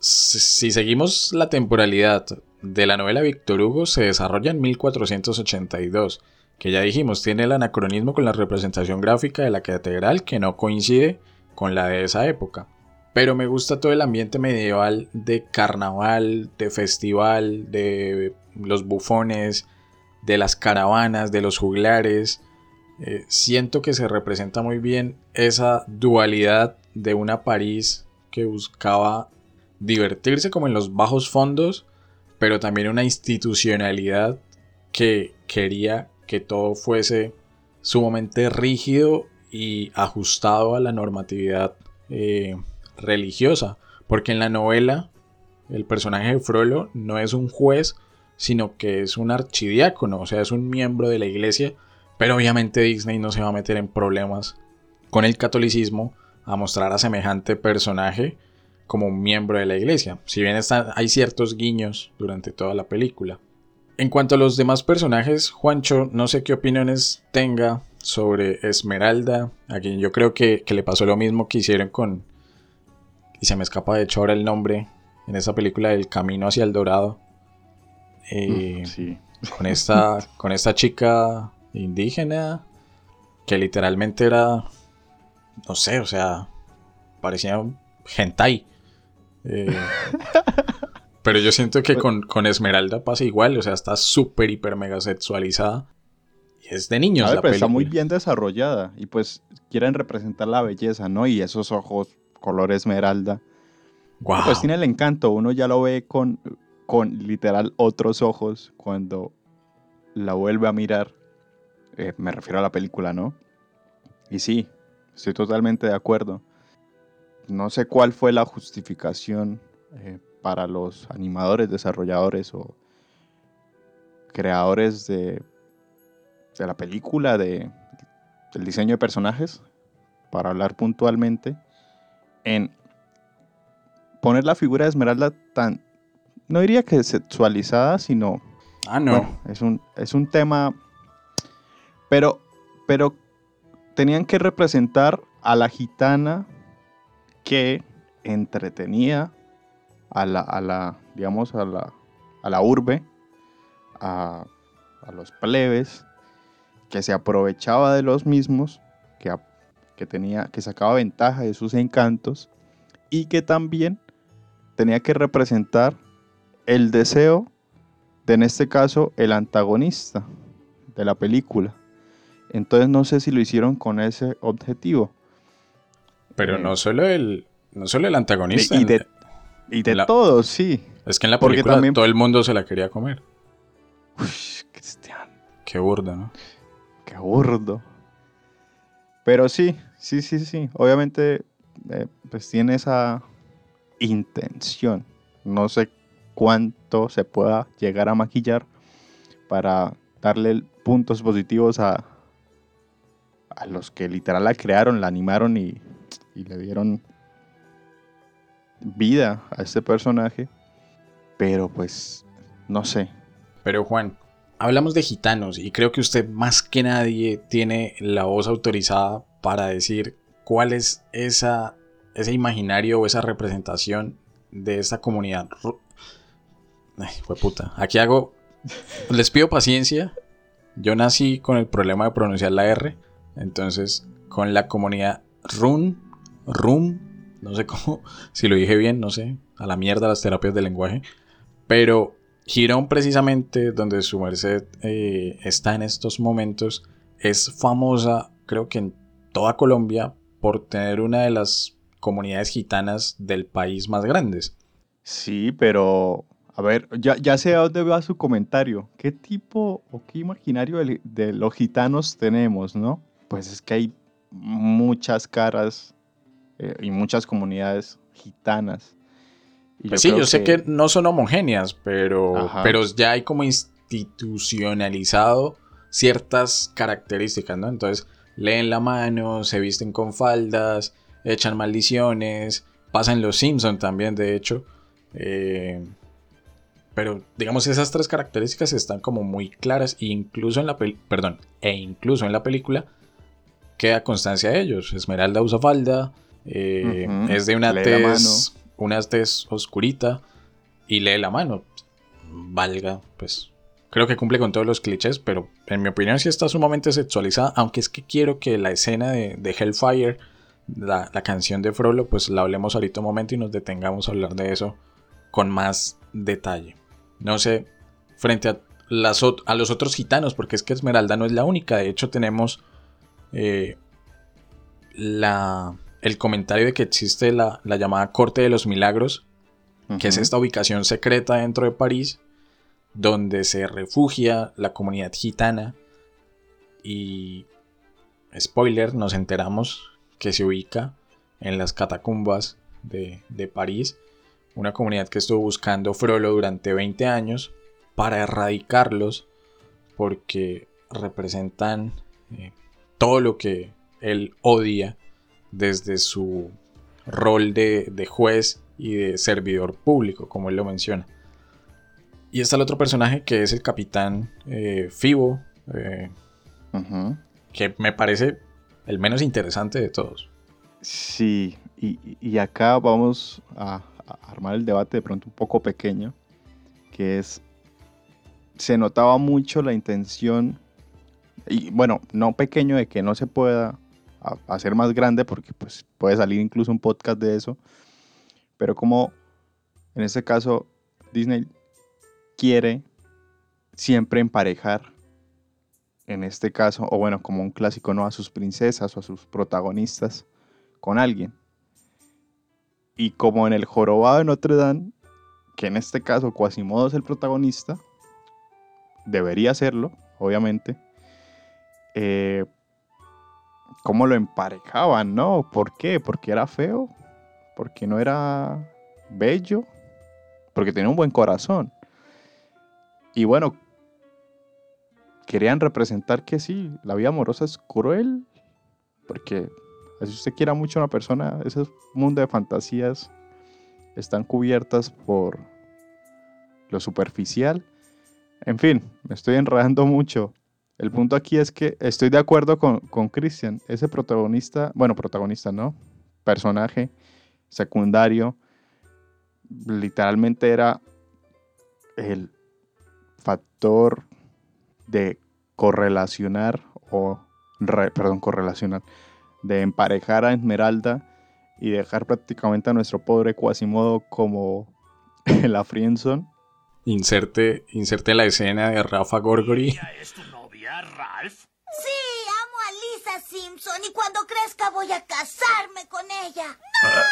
si seguimos la temporalidad de la novela Víctor Hugo, se desarrolla en 1482. Que ya dijimos, tiene el anacronismo con la representación gráfica de la catedral que no coincide con la de esa época. Pero me gusta todo el ambiente medieval de carnaval, de festival, de los bufones, de las caravanas, de los juglares. Eh, siento que se representa muy bien esa dualidad de una París que buscaba divertirse como en los bajos fondos, pero también una institucionalidad que quería que todo fuese sumamente rígido y ajustado a la normatividad eh, religiosa. Porque en la novela el personaje de Frollo no es un juez, sino que es un archidiácono, o sea, es un miembro de la iglesia pero obviamente Disney no se va a meter en problemas con el catolicismo a mostrar a semejante personaje como un miembro de la iglesia. Si bien están, hay ciertos guiños durante toda la película. En cuanto a los demás personajes, Juancho, no sé qué opiniones tenga sobre Esmeralda, a quien yo creo que, que le pasó lo mismo que hicieron con... Y se me escapa de hecho ahora el nombre, en esa película del Camino hacia el Dorado. Eh, Sí. con esta, con esta chica indígena que literalmente era, no sé, o sea, parecía un hentai. Eh, pero yo siento que con, con Esmeralda pasa igual, o sea, está súper, hiper, mega sexualizada. Y es de niños A ver, la pero está muy bien desarrollada y pues quieren representar la belleza, ¿no? Y esos ojos color esmeralda. Pues tiene el encanto, uno ya lo ve con, con literal otros ojos cuando la vuelve a mirar. Eh, me refiero a la película, ¿no? Y sí, estoy totalmente de acuerdo. No sé cuál fue la justificación eh, para los animadores, desarrolladores o creadores de, de la película, de, del diseño de personajes, para hablar puntualmente, en poner la figura de Esmeralda tan, no diría que sexualizada, sino, Ah, no. bueno, es un, es un tema, pero, pero tenían que representar a la gitana que entretenía a la, a la digamos, a la, a la urbe, a, los plebes, que se aprovechaba de los mismos, que, que, tenía, que sacaba ventaja de sus encantos, y que también tenía que representar el deseo de, en este caso, el antagonista de la película. Entonces no sé si lo hicieron con ese objetivo. Pero eh, no solo el, no solo el antagonista. y de, y de La- todos, sí. es que en la película también- todo el mundo se la quería comer. Uy, Cristian, Qué burdo, ¿no? qué burdo. Pero sí, sí, sí, sí. Obviamente, eh, pues tiene esa intención. No sé cuánto se pueda llegar a maquillar para darle puntos positivos a, a los que literal la crearon, la animaron y, y le dieron vida a este personaje. Pero pues, no sé. Pero Juan, hablamos de gitanos y creo que usted más que nadie tiene la voz autorizada para decir cuál es esa, ese imaginario o esa representación de esta comunidad. Ay, puta. Aquí hago... Les pido paciencia. Yo nací con el problema de pronunciar la R. Entonces, con la comunidad Run, Rum, no sé cómo, si lo dije bien, no sé, a la mierda las terapias de lenguaje. Pero Girón, precisamente, donde su merced eh, está en estos momentos, es famosa, creo que en toda Colombia, por tener una de las comunidades gitanas del país más grandes. Sí, pero a ver, ya, ya sé a dónde va su comentario. ¿Qué tipo o qué imaginario de, de los gitanos tenemos, no? Pues es que hay muchas caras eh, y muchas comunidades gitanas. Y Pues sí, yo sé que no son homogéneas, pero, Ajá. pero ya hay como institucionalizado ciertas características, ¿no? Entonces, leen la mano, se visten con faldas, echan maldiciones, pasan los Simpson también, de hecho. Eh, pero digamos, esas tres características están como muy claras, e incluso en la perdón, e incluso en la película queda constancia de ellos. Esmeralda usa falda, eh, es de una lee tez, una tez oscurita y lee la mano. Valga, pues creo que cumple con todos los clichés, pero en mi opinión sí está sumamente sexualizada, aunque es que quiero que la escena de, de Hellfire, la, la canción de Frollo, pues la hablemos ahorita un momento y nos detengamos a hablar de eso con más detalle. No sé, frente a, las, a los otros gitanos, porque es que Esmeralda no es la única, de hecho tenemos eh, la, el comentario de que existe la, la llamada Corte de los Milagros, que es esta ubicación secreta dentro de París, donde se refugia la comunidad gitana. Y, spoiler, nos enteramos que se ubica en las catacumbas de, de París, una comunidad que estuvo buscando Frollo durante 20 años para erradicarlos porque representan eh, todo lo que él odia desde su rol de, de juez y de servidor público, como él lo menciona. Y está el otro personaje que es el capitán eh, Fibo, eh, que me parece el menos interesante de todos. Sí, y, y acá vamos a, a armar el debate de pronto un poco pequeño, que es, se notaba mucho la intención, y bueno, no pequeño de que no se pueda a- hacer más grande, porque pues puede salir incluso un podcast de eso, pero como en este caso Disney quiere siempre emparejar, en este caso, o bueno, como un clásico, ¿no? A sus princesas o a sus protagonistas con alguien. Y como en el jorobado de Notre Dame, que en este caso Quasimodo es el protagonista, debería serlo, obviamente. eh, ¿Cómo lo emparejaban, no? ¿Por qué? ¿Porque era feo? ¿Porque no era bello? Porque tenía un buen corazón. Y bueno, querían representar que sí, la vida amorosa es cruel. Porque si usted quiera mucho a una persona, ese mundo de fantasías están cubiertas por lo superficial. En fin, me estoy enredando mucho. El punto aquí es que estoy de acuerdo con, con Christian. Ese protagonista, bueno, protagonista, ¿no? Personaje secundario, literalmente era el factor de correlacionar o, re- perdón, correlacionar, de emparejar a Esmeralda y dejar prácticamente a nuestro pobre Quasimodo como la friendzone. Inserte, inserte la escena de Rafa Gorgori. ¿Es tu novia, Ralph? Sí, amo a Lisa Simpson y cuando crezca voy a casarme con ella. ¡No!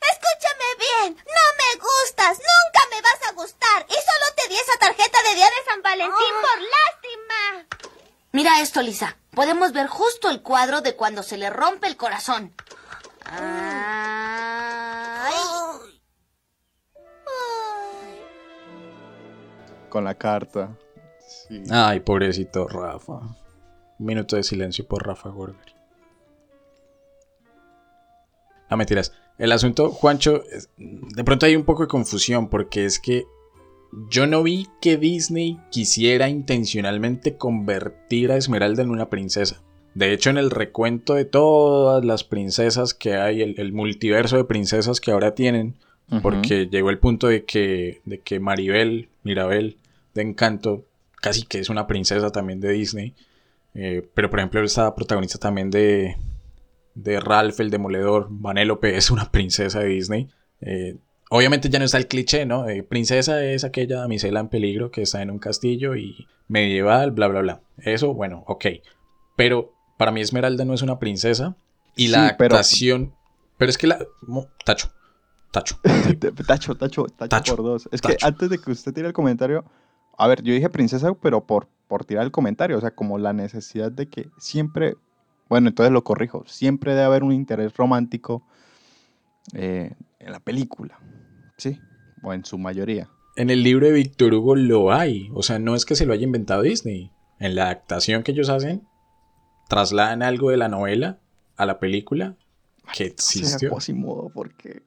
Escúchame bien, no me gustas, nunca me vas a gustar y solo te di esa tarjeta de día de San Valentín por lástima. Mira esto, Lisa. Podemos ver justo el cuadro de cuando se le rompe el corazón. Ay. Con la carta. Sí. Ay, pobrecito Rafa. Un minuto de silencio por Rafa Gorgori. No, mentiras. El asunto, Juancho, es- de pronto hay un poco de confusión porque es que yo no vi que Disney quisiera intencionalmente convertir a Esmeralda en una princesa. De hecho, en el recuento de todas las princesas que hay, el, el multiverso de princesas que ahora tienen, porque llegó el punto de que, de que Maribel, Mirabel, de Encanto, casi que es una princesa también de Disney. Eh, pero por ejemplo, esta protagonista también de, de Ralph el Demoledor, Vanellope, es una princesa de Disney. Eh, obviamente ya no está el cliché, ¿no? Eh, princesa es aquella damisela en peligro que está en un castillo y medieval, bla, bla, bla. Eso, bueno, ok. Pero para mí Esmeralda no es una princesa. Y la Sí, pero- adaptación... Pero es que la... Tacho. Tacho. Tacho, tacho, tacho, Tacho, por dos. Es tacho. que antes de que usted tire el comentario, a ver, yo dije princesa, pero por, por tirar el comentario, o sea, como la necesidad de que siempre, bueno, entonces lo corrijo, siempre debe haber un interés romántico eh, en la película, ¿sí? O en su mayoría. En el libro de Víctor Hugo lo hay. O sea, no es que se lo haya inventado Disney. En la adaptación que ellos hacen, trasladan algo de la novela a la película que existió. Quasimodo, porque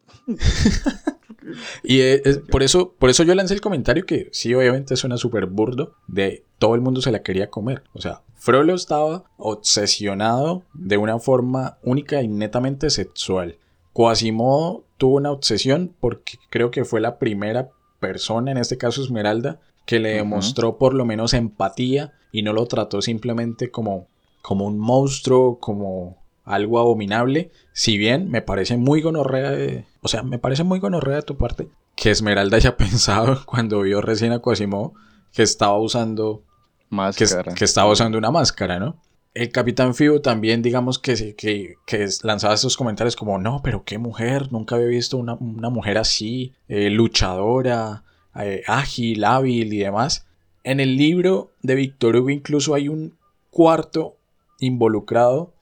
Y es- por, eso, por eso yo lancé el comentario que sí, obviamente suena súper burdo, de todo el mundo se la quería comer. O sea, Frollo estaba obsesionado de una forma única y netamente sexual. Quasimodo tuvo una obsesión porque creo que fue la primera persona, en este caso Esmeralda, que le demostró por lo menos empatía y no lo trató simplemente como, como un monstruo, como algo abominable. Si bien me parece muy gonorrea, de- o sea, me parece muy gonorrea de tu parte que Esmeralda haya pensado cuando vio recién a Quasimodo que estaba usando que, máscara. que estaba usando una máscara, ¿no? El Capitán Fibo también, digamos que, que, lanzaba estos comentarios como, no, pero qué mujer, nunca había visto una, una mujer así, eh, luchadora, eh, ágil, hábil y demás. En el libro de Víctor Hugo incluso hay un cuarto involucrado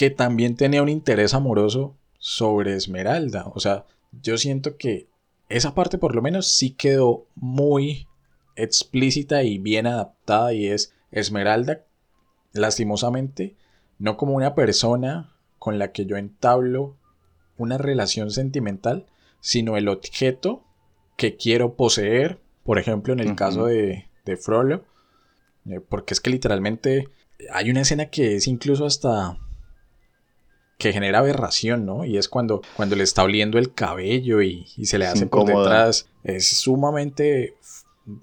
que también tenía un interés amoroso sobre Esmeralda. O sea, yo siento que esa parte por lo menos sí quedó muy explícita y bien adaptada y es Esmeralda, lastimosamente, no como una persona con la que yo entablo una relación sentimental, sino el objeto que quiero poseer, por ejemplo, en el caso de, de Frollo, eh, porque es que literalmente hay una escena que es incluso hasta que genera aberración, ¿no? Y es cuando, cuando le está oliendo el cabello y, y se le hace por detrás. Es sumamente,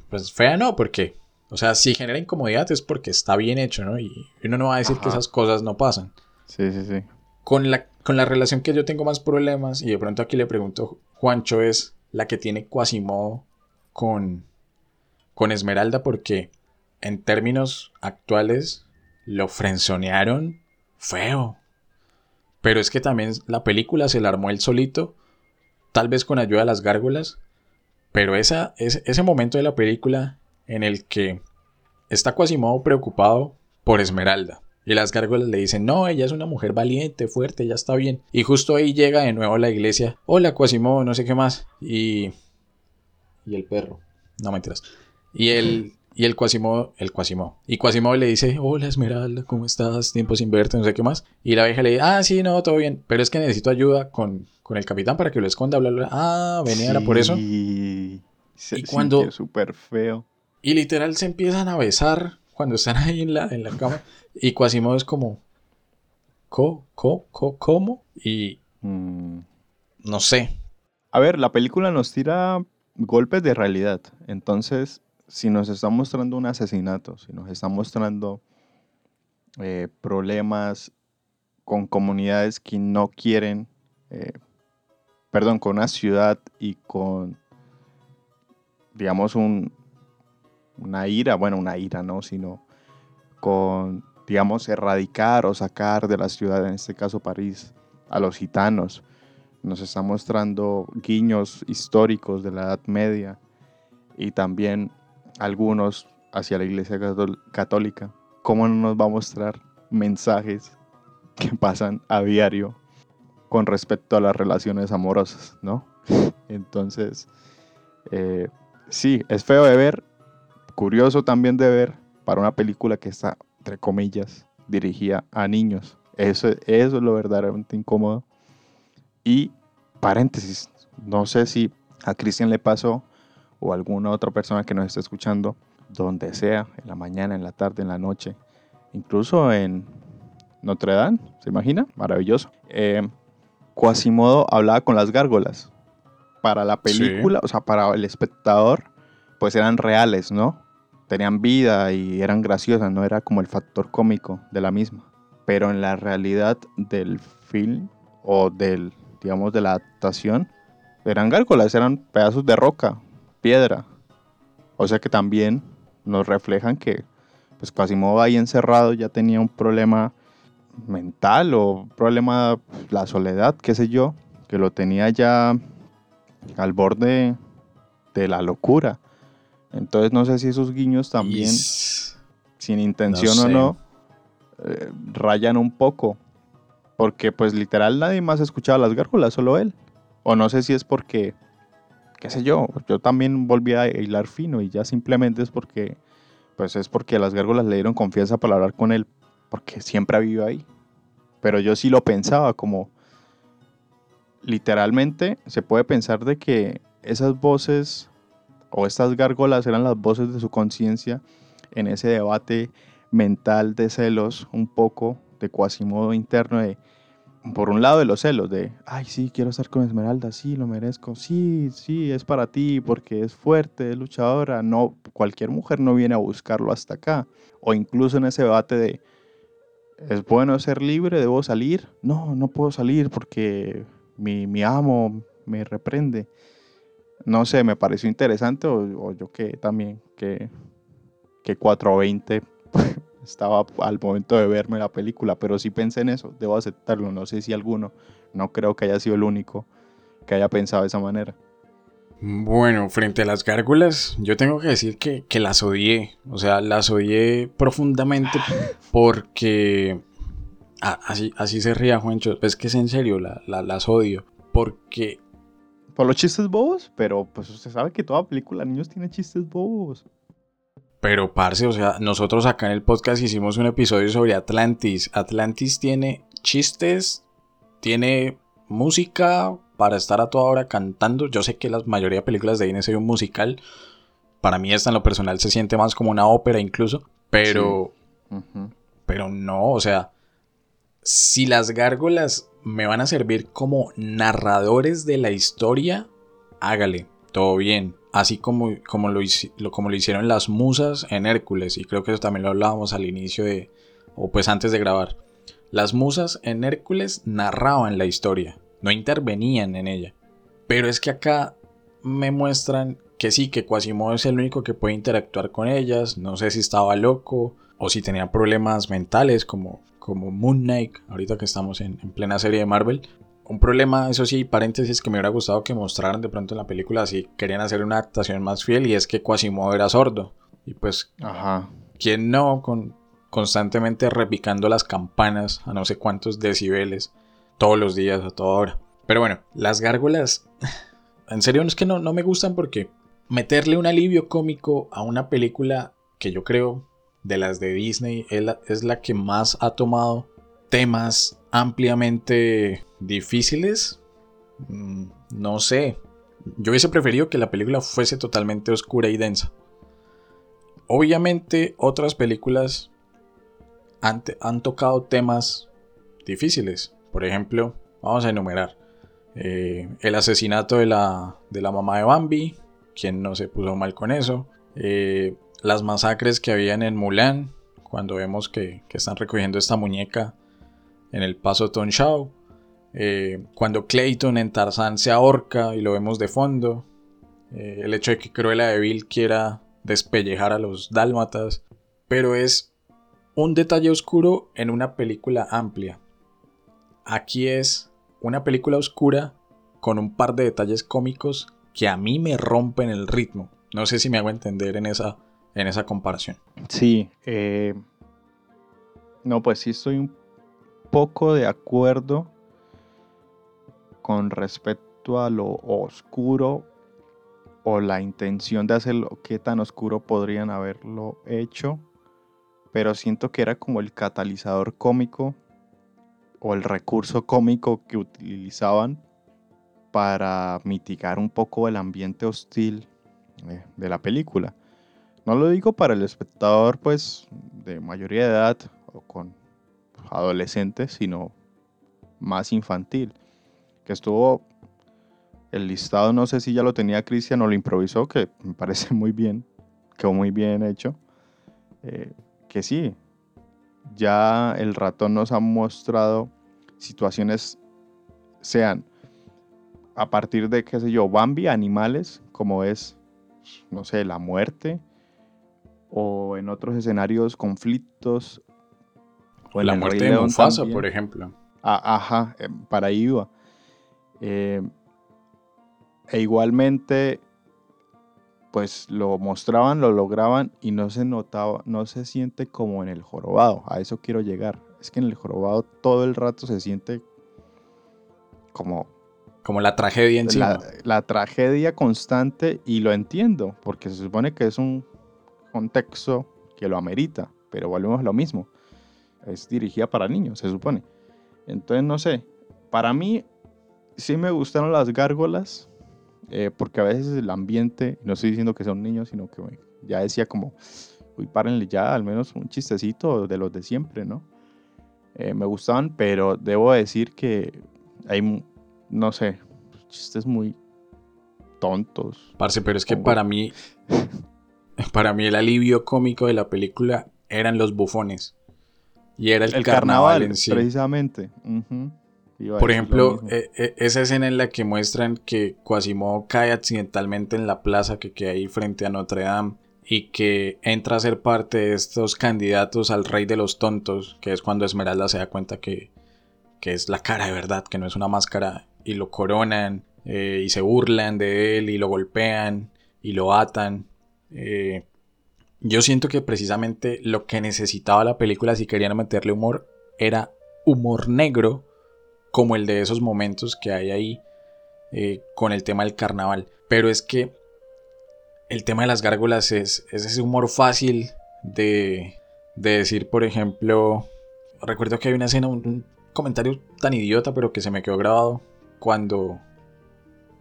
pues fea, ¿no? Porque, o sea, si genera incomodidad es porque está bien hecho, ¿no? Y uno no va a decir que esas cosas no pasan. Sí, sí, sí. Con la, con la relación que yo tengo más problemas, y de pronto aquí le pregunto, Juancho, es la que tiene Quasimodo con, con Esmeralda, porque en términos actuales lo frenzonearon feo. Pero es que también la película se la armó él solito, tal vez con ayuda de las gárgolas, pero esa, ese, momento de la película en el que está Quasimodo preocupado por Esmeralda. Y las gárgolas le dicen, no, ella es una mujer valiente, fuerte, ya está bien. Y justo ahí llega de nuevo la iglesia, hola Quasimodo, no sé qué más. Y... Y el perro. No mentiras. Y el... Y el Quasimodo, el Quasimodo. Y Quasimodo le dice, hola Esmeralda, ¿cómo estás? Tiempo sin verte, no sé qué más. Y la vieja le dice, ah, sí, no, todo bien. Pero es que necesito ayuda con, con el capitán para que lo esconda, bla, bla. Ah, venía, era por eso. Se Y cuando- súper feo. Y literal se empiezan a besar cuando están ahí en la, en la cama. Y Quasimodo es como, ¿co, co, co, cómo? Y Mm. no sé. A ver, la película nos tira golpes de realidad. Entonces, si nos está mostrando un asesinato, si nos está mostrando eh, problemas con comunidades que no quieren, eh, perdón, con una ciudad y con, digamos, un, una ira, bueno, una ira, no, sino con, digamos, erradicar o sacar de la ciudad, en este caso París, a los gitanos. Nos está mostrando guiños históricos de la Edad Media y también algunos hacia la Iglesia Católica. ¿Cómo no nos va a mostrar mensajes que pasan a diario con respecto a las relaciones amorosas, no? Entonces, eh, sí, es feo de ver, curioso también de ver para una película que está, entre comillas, dirigida a niños. Eso, eso es lo verdaderamente incómodo. Y paréntesis, no sé si a Cristian le pasó o alguna otra persona que nos esté escuchando, donde sea, en la mañana, en la tarde, en la noche, incluso en Notre Dame, ¿se imagina? Maravilloso. Eh, Quasimodo hablaba con las gárgolas. Para la Sí. película, o sea, para el espectador, pues eran reales, ¿no? Tenían vida y eran graciosas, no era como el factor cómico de la misma. Pero en la realidad del film o del, digamos, de la adaptación, eran gárgolas, eran pedazos de roca, piedra. O sea que también nos reflejan que, pues Quasimodo ahí encerrado ya tenía un problema mental o un problema, la soledad, qué sé yo, que lo tenía ya al borde de la locura. Entonces no sé si esos guiños también, sin intención no o no, eh, rayan un poco. Porque pues literal nadie más escuchaba las gárgolas, solo él. O no sé si es porque, qué sé yo, yo también volví a hilar fino y ya simplemente es porque, pues es porque las gárgolas le dieron confianza para hablar con él, porque siempre ha vivido ahí. Pero yo sí lo pensaba como, literalmente se puede pensar de que esas voces o estas gárgolas eran las voces de su conciencia en ese debate mental de celos, un poco de cuasimodo interno de, por un lado de los celos, de, ay, sí, quiero estar con Esmeralda, sí, lo merezco, sí, sí, es para ti, porque es fuerte, es luchadora, no, cualquier mujer no viene a buscarlo hasta acá, o incluso en ese debate de, ¿es bueno ser libre? ¿Debo salir? No, no puedo salir porque mi, mi amo me reprende. No sé, me pareció interesante, o, o yo que también, que, que 420 estaba al momento de verme la película, pero sí pensé en eso, debo aceptarlo, no sé si alguno, no creo que haya sido el único que haya pensado de esa manera. Bueno, frente a las gárgolas, yo tengo que decir que, que las odié. O sea, las odié profundamente porque... Ah, así, así se ría Juancho. Es que es en serio, la- la- las odio. Porque Por los chistes bobos, pero pues usted sabe que toda película de niños tiene chistes bobos. Pero, parce, o sea, nosotros acá en el podcast hicimos un episodio sobre Atlantis. Atlantis tiene chistes, tiene música, para estar a toda hora cantando. Yo sé que la mayoría de películas de Disney son un musical. Para mí esta en lo personal se siente más como una ópera incluso. Pero... Pero no, o sea... Si las gárgolas me van a servir como narradores de la historia, hágale, todo bien. Así como, como, lo, como lo hicieron las musas en Hércules. Y creo que eso también lo hablábamos al inicio de... O pues antes de grabar. Las musas en Hércules narraban la historia, no intervenían en ella. Pero es que acá me muestran que sí, que Quasimodo es el único que puede interactuar con ellas. No sé si estaba loco o si tenía problemas mentales como, como Moon Knight, ahorita que estamos en, plena serie de Marvel. Un problema, eso sí, paréntesis, que me hubiera gustado que mostraran de pronto en la película si querían hacer una adaptación más fiel y es que Quasimodo era sordo. Y pues, Ajá. ¿quién no? Con, constantemente repicando las campanas a no sé cuántos decibeles todos los días a toda hora. Pero bueno, las gárgolas, en serio es que no, no me gustan porque meterle un alivio cómico a una película que yo creo de las de Disney es la, es la que más ha tomado temas ampliamente difíciles. Mm, no sé. Yo hubiese preferido que la película fuese totalmente oscura y densa. Obviamente otras películas han, tocado temas difíciles. Por ejemplo, vamos a enumerar. Eh, el asesinato de la, de la mamá de Bambi, quien no se puso mal con eso. Eh, las masacres que habían en Mulan, cuando vemos que, están recogiendo esta muñeca en el paso Tonshao. Eh, cuando Clayton en Tarzán se ahorca y lo vemos de fondo. el hecho de que Cruella de Vil quiera despellejar a los dálmatas. Pero es un detalle oscuro en una película amplia. Aquí es una película oscura con un par de detalles cómicos que a mí me rompen el ritmo. No sé si me hago entender en esa, en esa comparación. Sí, eh, no, pues sí estoy un poco de acuerdo con respecto a lo oscuro o la intención de hacerlo, qué tan oscuro podrían haberlo hecho pero siento que era como el catalizador cómico o el recurso cómico que utilizaban para mitigar un poco el ambiente hostil eh, de la película. No lo digo para el espectador pues de mayoría de edad o con adolescentes, sino más infantil, que estuvo el listado, no sé si ya lo tenía Cristian o lo improvisó, que me parece muy bien, quedó muy bien hecho. Eh, que sí, ya el ratón nos ha mostrado situaciones, sean a partir de, qué sé yo, Bambi, animales, como es, no sé, la muerte, o en otros escenarios, conflictos. O la muerte de Mufasa, por ejemplo. Ah, ajá, em, para ahí iba. Eh, e igualmente pues lo mostraban, lo lograban y no se notaba, no se siente como en el jorobado. A eso quiero llegar. Es que en el jorobado todo el rato se siente como... Como la tragedia en la, la tragedia constante y lo entiendo, porque se supone que es un contexto que lo amerita, pero volvemos a lo mismo. Es dirigida para niños, se supone. Entonces, no sé, para mí sí me gustaron las gárgolas, eh, porque a veces el ambiente, no estoy diciendo que son niños, sino que ya decía como, uy, párenle ya al menos un chistecito de los de siempre, ¿no? Eh, me gustaban, pero debo decir que hay, no sé, chistes muy tontos. Parce, pero es que para mí, para mí el alivio cómico de la película eran los bufones. Y era el, carnaval, en sí. Precisamente. Por ejemplo, e, e, esa escena en la que muestran que Quasimodo cae accidentalmente en la plaza que queda ahí frente a Notre Dame y que entra a ser parte de estos candidatos al rey de los tontos, que es cuando Esmeralda se da cuenta que, que es la cara de verdad, que no es una máscara, y lo coronan eh, y se burlan de él y lo golpean y lo atan. Eh, yo siento que precisamente lo que necesitaba la película si querían meterle humor era humor negro como el de esos momentos que hay ahí eh, con el tema del carnaval. Pero es que el tema de las gárgolas es, ese humor fácil de, de, decir, por ejemplo, recuerdo que hay una escena, un, comentario tan idiota, pero que se me quedó grabado cuando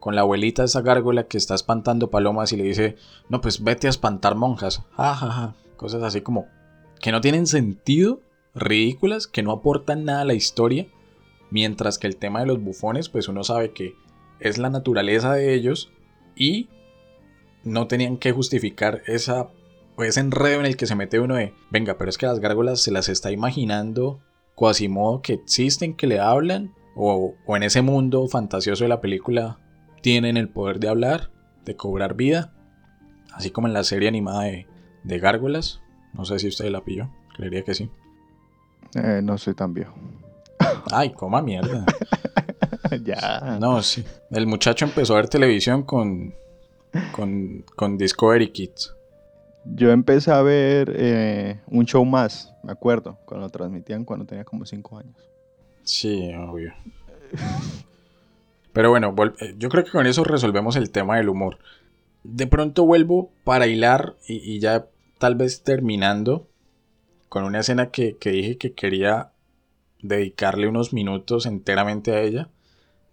con la abuelita de esa gárgola que está espantando palomas y le dice, no, pues vete a espantar monjas. Ja, ja, ja. Cosas así como que no tienen sentido, ridículas, que no aportan nada a la historia. Mientras que el tema de los bufones, pues uno sabe que es la naturaleza de ellos y no tenían que justificar esa, ese enredo en el que se mete uno de, venga, pero es que las gárgolas se las está imaginando modo que existen, que le hablan, o, o en ese mundo fantasioso de la película tienen el poder de hablar, de cobrar vida, así como en la serie animada de, de Gárgolas. No sé si usted la pilló, creería que sí. Eh, no soy tan viejo. Ay, coma mierda. ya. No, sí. El muchacho empezó a ver televisión con, con, con Discovery Kids. Yo empecé a ver eh, un show más, me acuerdo, cuando lo transmitían cuando tenía como 5 años. Sí, obvio. Pero bueno, eh, yo creo que con eso resolvemos el tema del humor. De pronto vuelvo para hilar y, ya tal vez terminando con una escena que, que dije que quería dedicarle unos minutos enteramente a ella.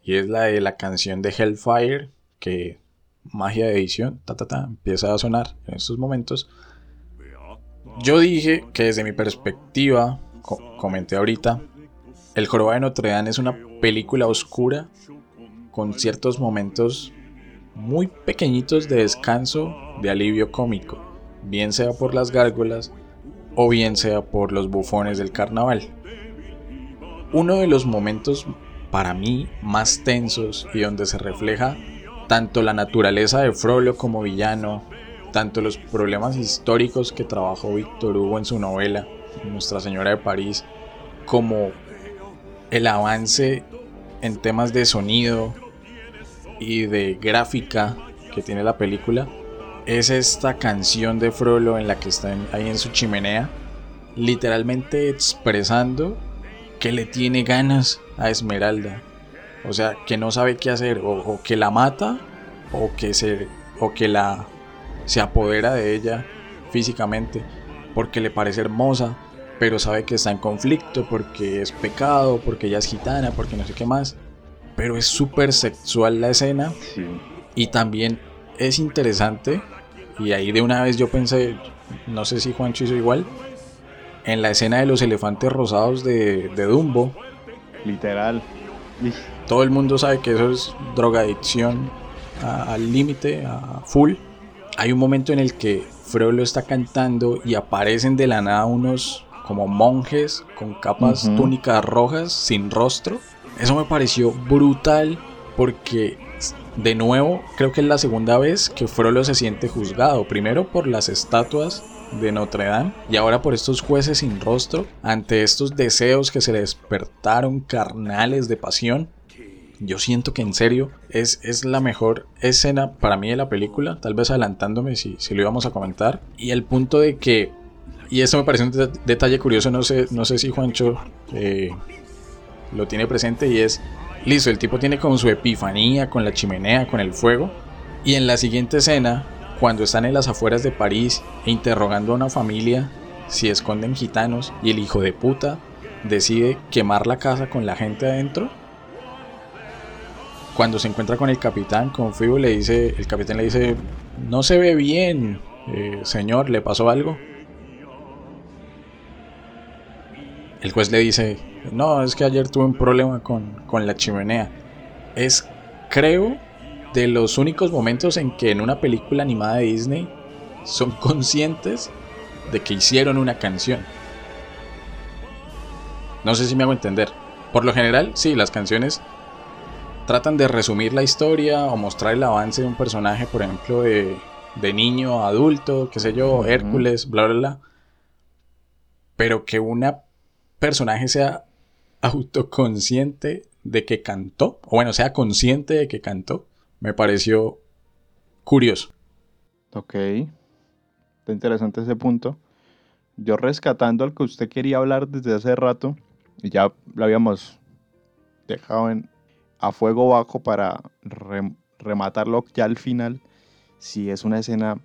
Y es la de la canción de Hellfire, que magia de edición, ta, ta, ta, empieza a sonar en estos momentos. Yo dije que desde mi perspectiva, comenté ahorita, El Joroba de Notre Dame es una película oscura con ciertos momentos muy pequeñitos de descanso, de alivio cómico, bien sea por las gárgolas o bien sea por los bufones del carnaval. Uno de los momentos para mí más tensos y donde se refleja tanto la naturaleza de Frollo como villano, tanto los problemas históricos que trabajó Víctor Hugo en su novela Nuestra Señora de París, como el avance en temas de sonido y de gráfica que tiene la película, es esta canción de Frollo en la que está ahí en su chimenea, literalmente expresando que le tiene ganas a Esmeralda o sea, que no sabe qué hacer, o, que la mata, o que, se, o que la, se apodera de ella físicamente, porque le parece hermosa, pero sabe que está en conflicto, porque es pecado, porque ella es gitana, porque no sé qué más. Pero es súper sexual la escena. Y también es interesante, y ahí de una vez yo pensé, no sé si Juancho hizo igual, en la escena de los elefantes rosados de, de Dumbo. Literal. Todo el mundo sabe que eso es drogadicción al límite, a full. Hay un momento en el que Frollo está cantando y aparecen de la nada unos como monjes con capas túnicas rojas sin rostro. Eso me pareció brutal porque de nuevo creo que es la segunda vez que Frollo se siente juzgado. Primero por las estatuas de Notre Dame y ahora por estos jueces sin rostro ante estos deseos que se despertaron carnales de pasión yo siento que en serio es, es la mejor escena para mí de la película, tal vez adelantándome si, si lo íbamos a comentar. Y el punto de que, y esto me parece un detalle curioso, no sé, no sé si Juancho eh, lo tiene presente y es, listo, el tipo tiene como su epifanía con la chimenea, con el fuego. Y en la siguiente escena, cuando están en las afueras de París e interrogando a una familia si esconden gitanos y el hijo de puta decide quemar la casa con la gente adentro, cuando se encuentra con el capitán, con Fibo, le dice, el capitán le dice, no se ve bien, eh, señor, ¿le pasó algo? El juez le dice, no, es que ayer tuve un problema con, con la chimenea. Es, creo, de los únicos momentos en que en una película animada de Disney son conscientes de que hicieron una canción. No sé si me hago entender. Por lo general, sí, las canciones tratan de resumir la historia o mostrar el avance de un personaje, por ejemplo, de, niño a adulto, qué sé yo, Hércules, bla, bla, bla. Pero que una personaje sea autoconsciente de que cantó, o bueno, sea consciente de que cantó, me pareció curioso. Ok, está interesante ese punto. Yo rescatando al que usted quería hablar desde hace rato, y ya lo habíamos dejado en, a fuego bajo para rematarlo ya al final, si es una escena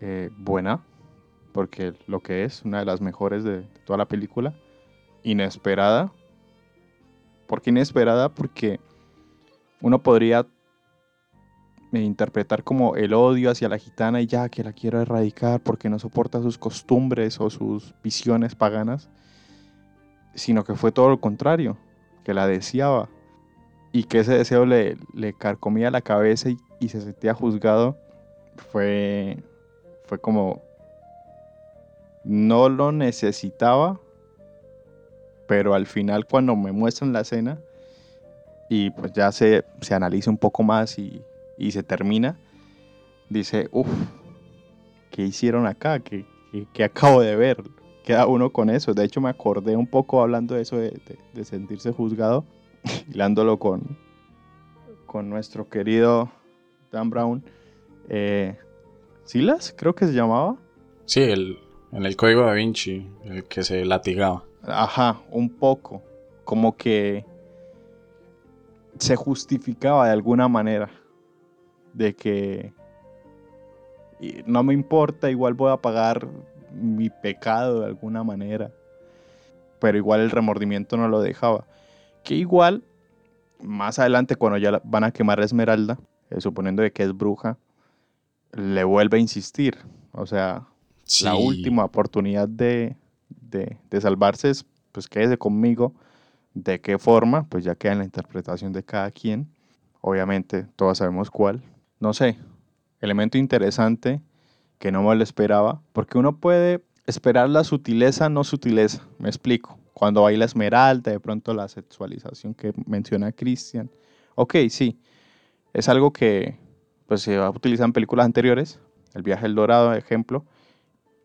eh, buena, porque lo que es, una de las mejores de, toda la película, inesperada. ¿Por qué inesperada? Porque uno podría interpretar como el odio hacia la gitana y ya que la quiero erradicar porque no soporta sus costumbres o sus visiones paganas, sino que fue todo lo contrario, que la deseaba y que ese deseo le, le carcomía la cabeza y, se sentía juzgado, fue, fue como no lo necesitaba, pero al final cuando me muestran la escena y pues ya se, se analiza un poco más y, y se termina, dice, uff, ¿qué hicieron acá? ¿Qué, qué, acabo de ver? Queda uno con eso. De hecho, me acordé un poco hablando de eso, de, de, sentirse juzgado, hilándolo con, con nuestro querido Dan Brown. Eh, ¿Silas? Creo que se llamaba. Sí, el, en el código da Vinci, el que se latigaba. Ajá, un poco. Como que se justificaba de alguna manera de que no me importa, igual voy a pagar mi pecado de alguna manera. Pero igual el remordimiento no lo dejaba. Que igual, más adelante cuando ya van a quemar a Esmeralda, eh, suponiendo de que es bruja, le vuelve a insistir. O sea, la última oportunidad de, de, de, salvarse es, pues quédese conmigo. ¿De qué forma? Pues ya queda en la interpretación de cada quien. Obviamente, todos sabemos cuál no sé, elemento interesante que no me lo esperaba, porque uno puede esperar la sutileza, no sutileza, me explico. Cuando baila Esmeralda, de pronto la sexualización que menciona Christian. Ok, sí, es algo que pues, se va a en películas anteriores, El viaje del dorado, ejemplo,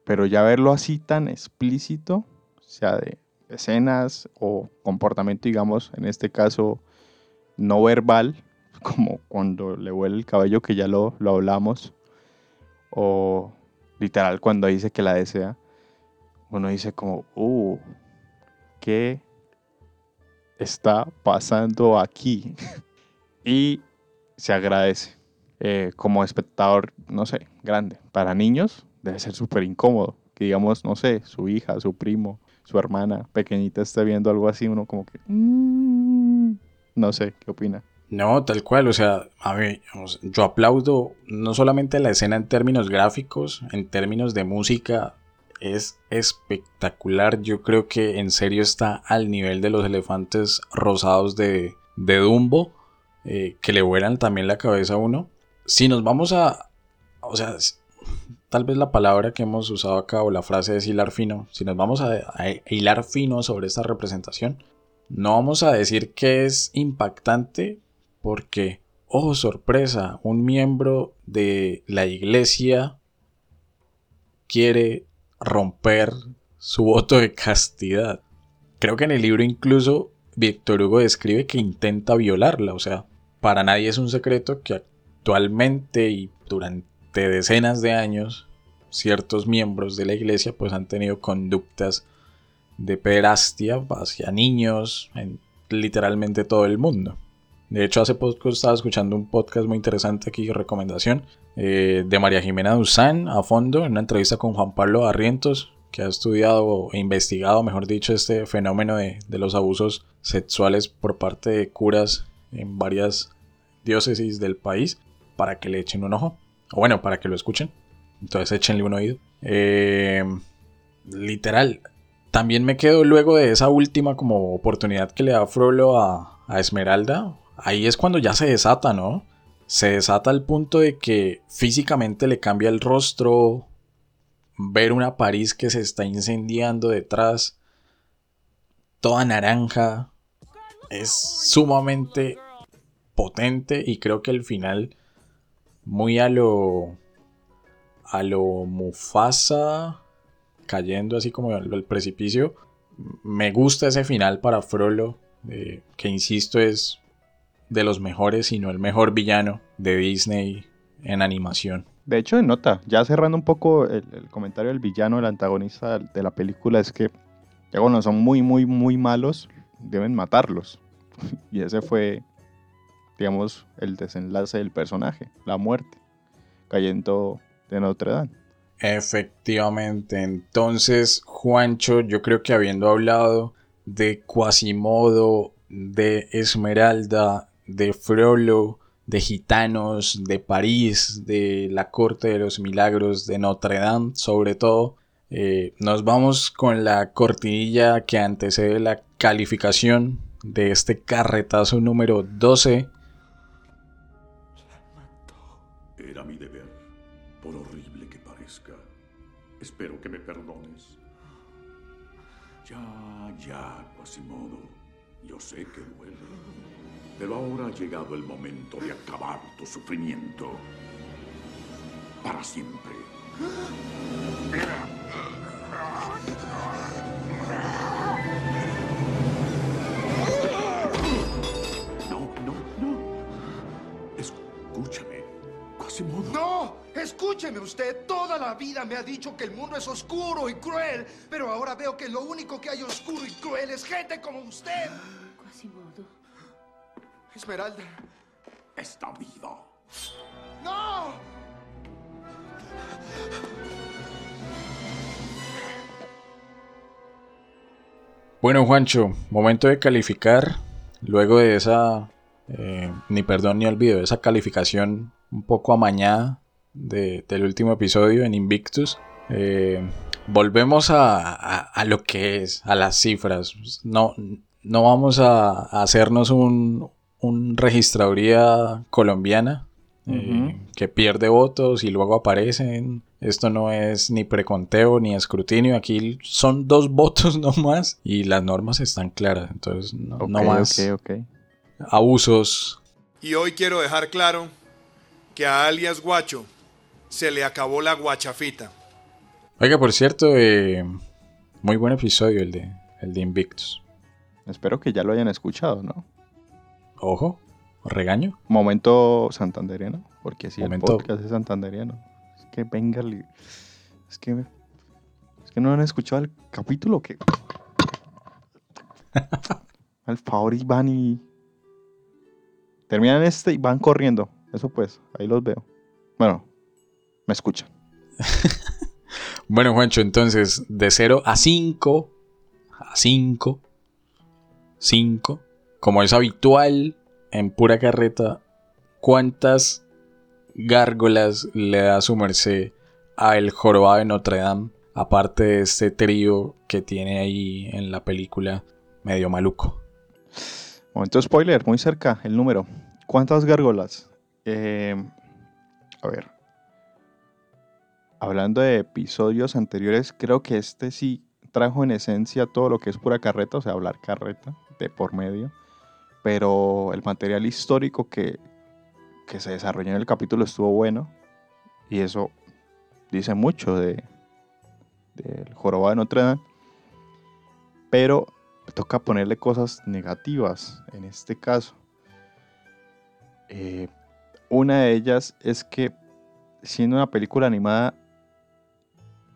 pero ya verlo así tan explícito, sea, de escenas o comportamiento, digamos, en este caso no verbal, como cuando le huele el cabello, que ya lo, lo hablamos, o literal cuando dice que la desea, uno dice como, uh, ¿qué está pasando aquí? y se agradece. Eh, como espectador, no sé, grande. Para niños debe ser súper incómodo. Que digamos, no sé, su hija, su primo, su hermana pequeñita esté viendo algo así, uno como que... Mm", no sé, ¿qué opina? No, tal cual, o sea, a ver, yo aplaudo no solamente la escena en términos gráficos, en términos de música, es espectacular, yo creo que en serio está al nivel de los elefantes rosados de, de Dumbo, eh, que le vuelan también la cabeza a uno. Si nos vamos a, o sea, tal vez la palabra que hemos usado acá o la frase es hilar fino, si nos vamos a, a hilar fino sobre esta representación, no vamos a decir que es impactante, porque, oh sorpresa, un miembro de la iglesia quiere romper su voto de castidad. Creo que en el libro incluso Víctor Hugo describe que intenta violarla, o sea, para nadie es un secreto que actualmente y durante decenas de años ciertos miembros de la iglesia pues han tenido conductas de pederastia hacia niños en literalmente todo el mundo. De hecho, hace poco estaba escuchando un podcast muy interesante aquí, recomendación, eh, de María Jimena Duzán a fondo, en una entrevista con Juan Pablo Arrientos, que ha estudiado e investigado, mejor dicho, este fenómeno de, de los abusos sexuales por parte de curas en varias diócesis del país, para que le echen un ojo, o bueno, para que lo escuchen. Entonces échenle un oído. Eh, literal, también me quedo luego de esa última como oportunidad que le da Frollo a, a Esmeralda, ahí es cuando ya se desata, ¿no? Se desata al punto de que físicamente le cambia el rostro, ver una París que se está incendiando detrás, toda naranja, es sumamente potente y creo que el final muy a lo a lo Mufasa cayendo así como al, precipicio me gusta ese final para Frollo que insisto es de los mejores, sino el mejor villano de Disney en animación. De hecho, nota, ya cerrando un poco el, comentario del villano, el antagonista de la película, es que ya cuando son muy, muy, muy malos, deben matarlos. y ese fue, digamos, el desenlace del personaje, la muerte, cayendo de Notre Dame. Efectivamente, entonces, Juancho, yo creo que habiendo hablado de Quasimodo, de Esmeralda, de Frollo, de gitanos, de París, de la Corte de los Milagros, de Notre Dame, sobre todo. Eh, nos vamos con la cortinilla que antecede la calificación de este carretazo número 12. Era mi deber, por horrible que parezca. Espero que me perdones. Ya, ya, Quasimodo. Yo sé que duele. Pero ahora ha llegado el momento de acabar tu sufrimiento. Para siempre. No, no, no. Escúchame, Quasimodo. ¡No! Escúcheme usted. Toda la vida me ha dicho que el mundo es oscuro y cruel. Pero ahora veo que lo único que hay oscuro y cruel es gente como usted. Quasimodo. Esmeralda. Está viva. ¡No! Bueno, Juancho, momento de calificar. Luego de esa, eh, ni perdón ni olvido, esa calificación un poco amañada de- del último episodio en Invictus. eh, volvemos a, a- a lo que es, a las cifras. No, no vamos a, a hacernos un, un registraduría colombiana eh, que pierde votos y luego aparecen. Esto no es ni preconteo ni escrutinio. Aquí son dos votos nomás y las normas están claras. Entonces, no, más abusos. Y hoy quiero dejar claro que a alias Guacho se le acabó la guachafita. Oiga, por cierto, eh, muy buen episodio el de, el de Invictus. Espero que ya lo hayan escuchado, ¿no? Ojo, regaño. Momento santanderiano, porque si Momento- el podcast es santanderiano. Es que venga, es que es que no han escuchado el capítulo que al favor y van y terminan este y van corriendo. Eso pues, ahí los veo. Bueno, me escuchan. Bueno, Juancho, entonces, de 0 a 5, a 5, 5, como es habitual en pura carreta, ¿cuántas gárgolas le da su merced a El Jorobado de Notre Dame? Aparte de este trío que tiene ahí en la película medio maluco. Momento spoiler, muy cerca, el número. ¿Cuántas gárgolas? Eh, a ver. Hablando de episodios anteriores, creo que este sí trajo en esencia todo lo que es pura carreta, o sea, hablar carreta de por medio. Pero el material histórico que, que se desarrolló en el capítulo estuvo bueno. Y eso dice mucho de del jorobado de Notre Dame. Pero toca ponerle cosas negativas en este caso. Eh, una de ellas es que siendo una película animada,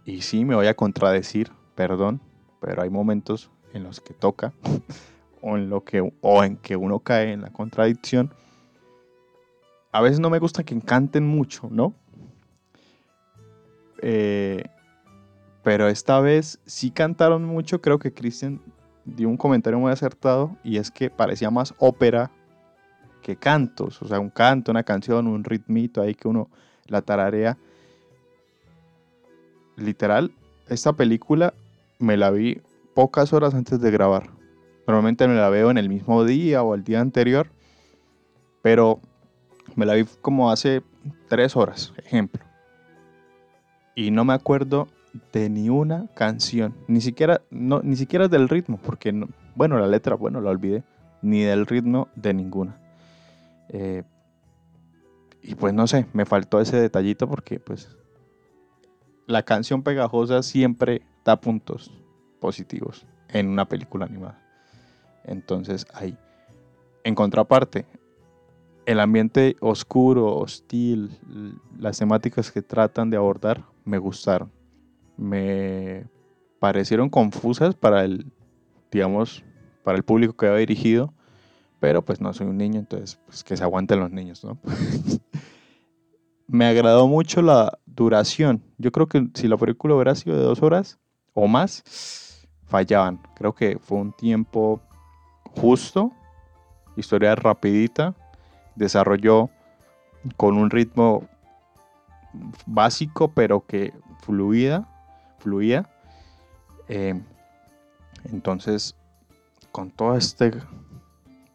y sí me voy a contradecir, perdón, pero hay momentos en los que toca, o en, lo que, o en que uno cae en la contradicción. A veces no me gusta que canten mucho, ¿no? Eh, pero esta vez sí cantaron mucho, creo que Christian dio un comentario muy acertado y es que parecía más ópera que cantos, o sea, un canto, una canción, un ritmito ahí que uno la tararea. Literal, esta película me la vi pocas horas antes de grabar. Normalmente me la veo en el mismo día o el día anterior, pero me la vi como hace tres horas, ejemplo. Y no me acuerdo de ni una canción, ni siquiera, no, ni siquiera del ritmo, porque, no- bueno, la letra, bueno, la olvidé, ni del ritmo de ninguna. Eh, y pues no sé, me faltó ese detallito porque pues la canción pegajosa siempre da puntos positivos en una película animada. Entonces ahí. En contraparte, el ambiente oscuro, hostil, las temáticas que tratan de abordar me gustaron. Me parecieron confusas para el, digamos, para el público que había dirigido, pero pues no soy un niño, entonces pues que se aguanten los niños, ¿no? me agradó mucho la duración. Yo creo que si la película hubiera sido de dos horas o más, fallaban. Creo que fue un tiempo justo, historia rapidita, desarrolló con un ritmo básico, pero que fluida, fluía. Eh, entonces, con todo este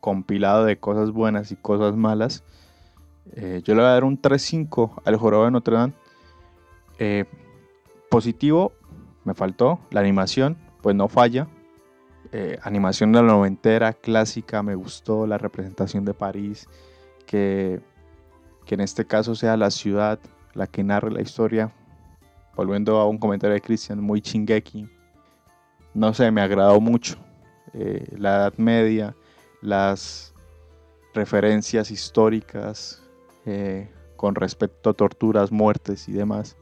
compilado de cosas buenas y cosas malas, eh, yo le voy a dar un 3-5 al Jorobo de Notre Dame. Eh, positivo, me faltó. La animación, pues no falla. Eh, animación de la noventera, clásica, me gustó. La representación de París, que, que en este caso sea la ciudad la que narre la historia. Volviendo a un comentario de Christian, muy chingeki. No sé, me agradó mucho. la Edad Media, las referencias históricas eh, con respecto a torturas, muertes y demás,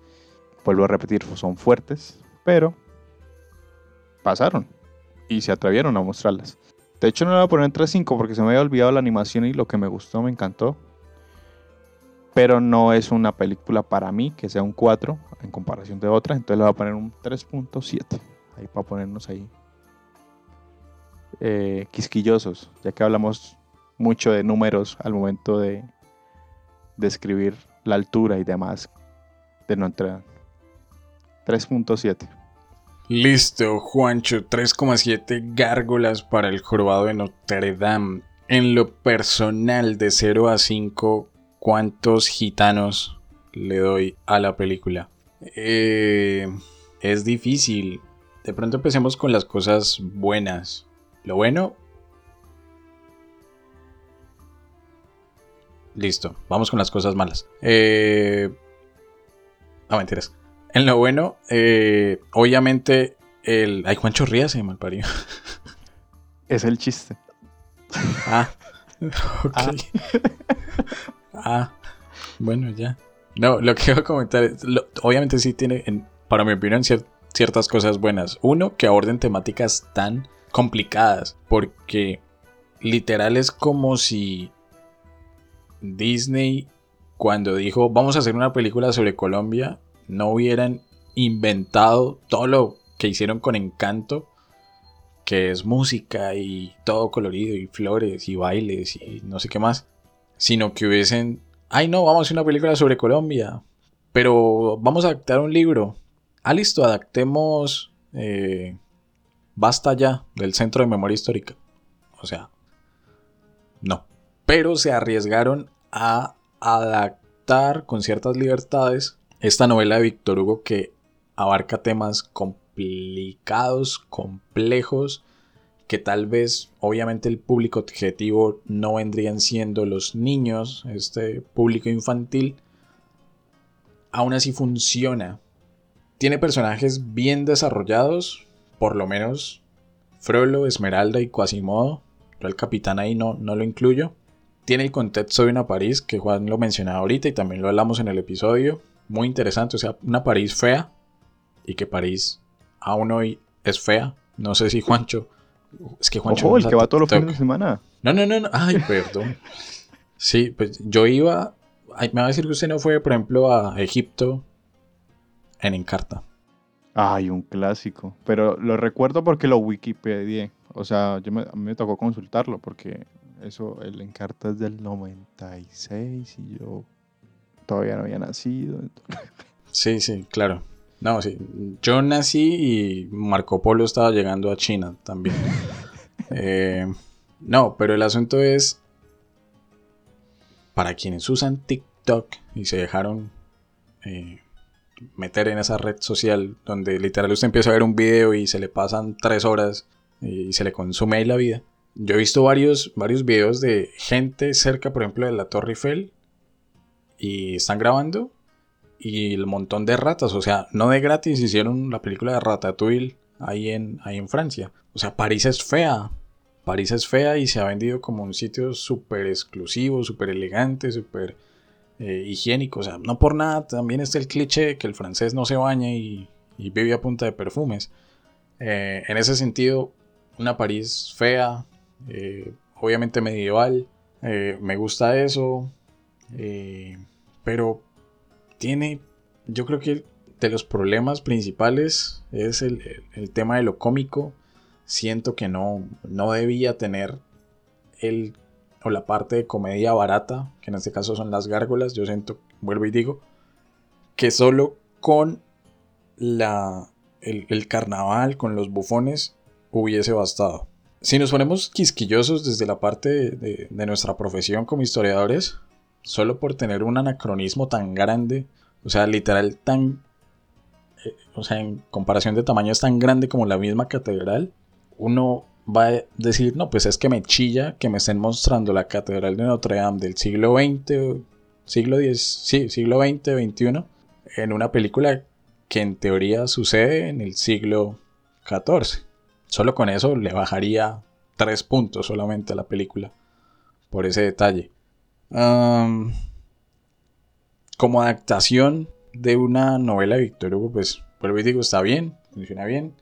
vuelvo a repetir, son fuertes, pero pasaron y se atrevieron a mostrarlas. De hecho, no le voy a poner 3.5 porque se me había olvidado la animación y lo que me gustó, me encantó. Pero no es una película para mí que sea un 4 en comparación de otras. Entonces le voy a poner un 3.7. Ahí para ponernos ahí eh, quisquillosos, ya que hablamos mucho de números al momento de describir la altura y demás de Dame. 3.7. Listo, Juancho, 3,7 gárgolas para el jorobado de Notre Dame. En lo personal, de 0 a 5, ¿cuántos gitanos le doy a la película? Eh, es difícil. De pronto empecemos con las cosas buenas. Lo bueno. Listo, vamos con las cosas malas. Eh... Mentiras. En lo bueno, eh, obviamente, el. Ay, Juancho Rías se malparió. Es el chiste. Ah, ok. Ah. ah. bueno, ya. No, lo que iba a comentar es. obviamente, sí tiene, para mi opinión, ciertas cosas buenas. Uno, que aborden temáticas tan complicadas, porque literal es como si Disney, cuando dijo vamos a hacer una película sobre Colombia, no hubieran inventado todo lo que hicieron con Encanto, que es música y todo colorido y flores y bailes y no sé qué más, sino que hubiesen, ay no, vamos a hacer una película sobre Colombia, pero vamos a adaptar un libro. Ah, listo, adaptemos eh, Basta ya del Centro de Memoria Histórica. O sea, no. Pero se arriesgaron a adaptar con ciertas libertades esta novela de Víctor Hugo que abarca temas complicados, complejos, que tal vez obviamente el público objetivo no vendrían siendo los niños, este público infantil, aún así funciona. Tiene personajes bien desarrollados, por lo menos Frollo, Esmeralda y Quasimodo. Yo el capitán ahí no, no lo incluyo. Tiene el contexto de una París que Juan lo mencionaba ahorita y también lo hablamos en el episodio. Muy interesante, o sea, una París fea y que París aún hoy es fea. No sé si Juancho. Es que Juancho. Ojo, el que va todos los fines de semana. No, no, no, no. Ay, perdón. Sí, pues yo iba. me va a decir que usted no fue, por ejemplo, a Egipto en Encarta. Ay, un clásico. Pero lo recuerdo porque lo Wikipedia. O sea, yo me, a mí me tocó consultarlo porque eso, el Encarta es del 96 y yo todavía no había nacido. Sí, sí, claro. No, sí. Yo nací y Marco Polo estaba llegando a China también. Eh, no, pero el asunto es, para quienes usan TikTok y se dejaron eh, meter en esa red social donde literal usted empieza a ver un video y se le pasan tres horas y se le consume ahí la vida. Yo he visto varios, varios videos de gente cerca, por ejemplo, de la Torre Eiffel y están grabando y el montón de ratas, o sea, no de gratis hicieron la película de Ratatouille ahí en, ahí en Francia. O sea, París es fea. París es fea y se ha vendido como un sitio súper exclusivo, súper elegante, súper eh, higiénico. O sea, no por nada, también está el cliché de que el francés no se baña y, vive a punta de perfumes. Eh, en ese sentido, una París fea, eh, obviamente medieval, me gusta eso, pero tiene, yo creo que de los problemas principales es el, el tema de lo cómico. Siento que no, no debía tener el o la parte de comedia barata, que en este caso son las gárgolas, yo siento, vuelvo y digo, que solo con la, el, carnaval, con los bufones, hubiese bastado. Si nos ponemos quisquillosos desde la parte de, de nuestra profesión como historiadores, solo por tener un anacronismo tan grande, o sea, literal tan eh, o sea, en comparación de tamaño es tan grande como la misma catedral, uno va a decir, no, pues es que me chilla que me estén mostrando la catedral de Notre Dame del siglo XX, siglo X, sí, siglo XX, XXI, en una película que en teoría sucede en el siglo XIV. Solo con eso le bajaría tres puntos solamente a la película, por ese detalle. Como adaptación, de una novela de Victor Hugo, pues vuelvo y digo, está bien, funciona bien,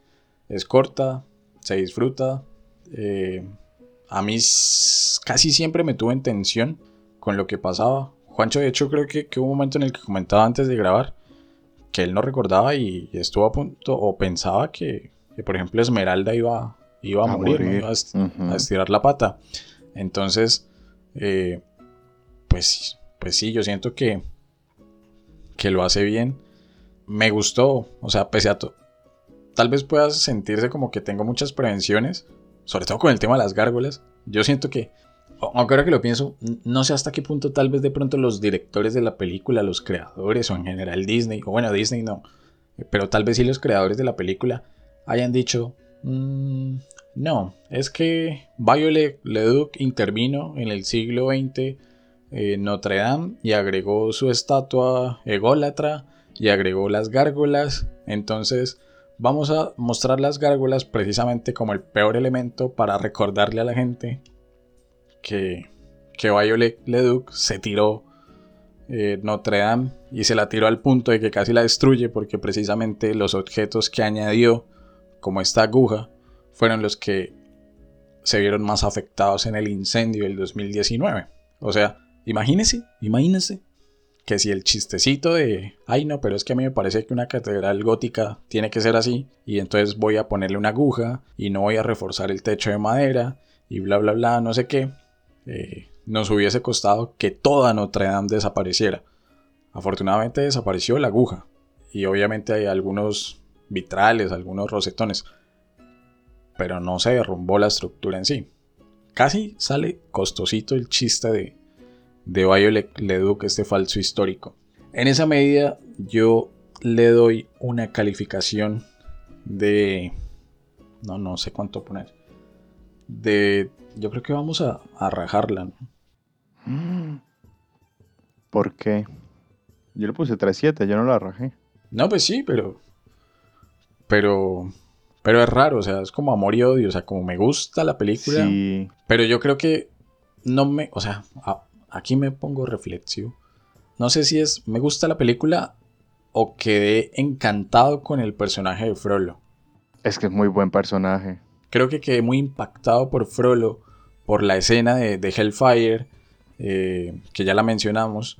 es corta, se disfruta. Eh, a mí casi siempre me tuvo en tensión con lo que pasaba. Juancho, de hecho, creo que, hubo un momento en el que comentaba antes de grabar que él no recordaba y estuvo a punto o pensaba que, por ejemplo, Esmeralda iba, iba a, morir, Iba a, estirar la pata. Entonces, eh, pues, pues sí, yo siento que que lo hace bien. Me gustó, o sea, pese a todo. Tal vez puedas sentirse como que tengo muchas prevenciones, sobre todo con el tema de las gárgolas. Yo siento que, aunque ahora que lo pienso, no sé hasta qué punto tal vez de pronto los directores de la película, los creadores o en general Disney, o bueno, Disney no, pero tal vez sí los creadores de la película hayan dicho, mm, no, es que Violet Leduc intervino en el siglo XX eh, Notre Dame y agregó su estatua ególatra y agregó las gárgolas. Entonces vamos a mostrar las gárgolas precisamente como el peor elemento para recordarle a la gente que, que Violet Leduc se tiró eh, Notre Dame y se la tiró al punto de que casi la destruye porque precisamente los objetos que añadió como esta aguja fueron los que se vieron más afectados en el incendio del 2019. O sea, Imagínese, imagínese que si el chistecito de, ay no, pero es que a mí me parece que una catedral gótica tiene que ser así, y entonces voy a ponerle una aguja y no voy a reforzar el techo de madera y bla bla bla, no sé qué, eh, nos hubiese costado que toda Notre Dame desapareciera. Afortunadamente desapareció la aguja, y obviamente hay algunos vitrales, algunos rosetones, pero no se derrumbó la estructura en sí. Casi sale costosito el chiste de, de Violet Leduc, este falso histórico. En esa medida yo le doy una calificación de... No, no sé cuánto poner. De... Yo creo que vamos a, rajarla. ¿Por qué? Yo le puse 3.7, yo no la rajé. No, pues sí, pero... Pero... Pero es raro, o sea, es como amor y odio, o sea, como me gusta la película. Sí. Pero yo creo que no me... O sea, aquí me pongo reflexivo. No sé si es me gusta la película o quedé encantado con el personaje de Frollo. Es que es muy buen personaje. Creo que quedé muy impactado por Frollo, por la escena de, Hellfire, eh, que ya la mencionamos.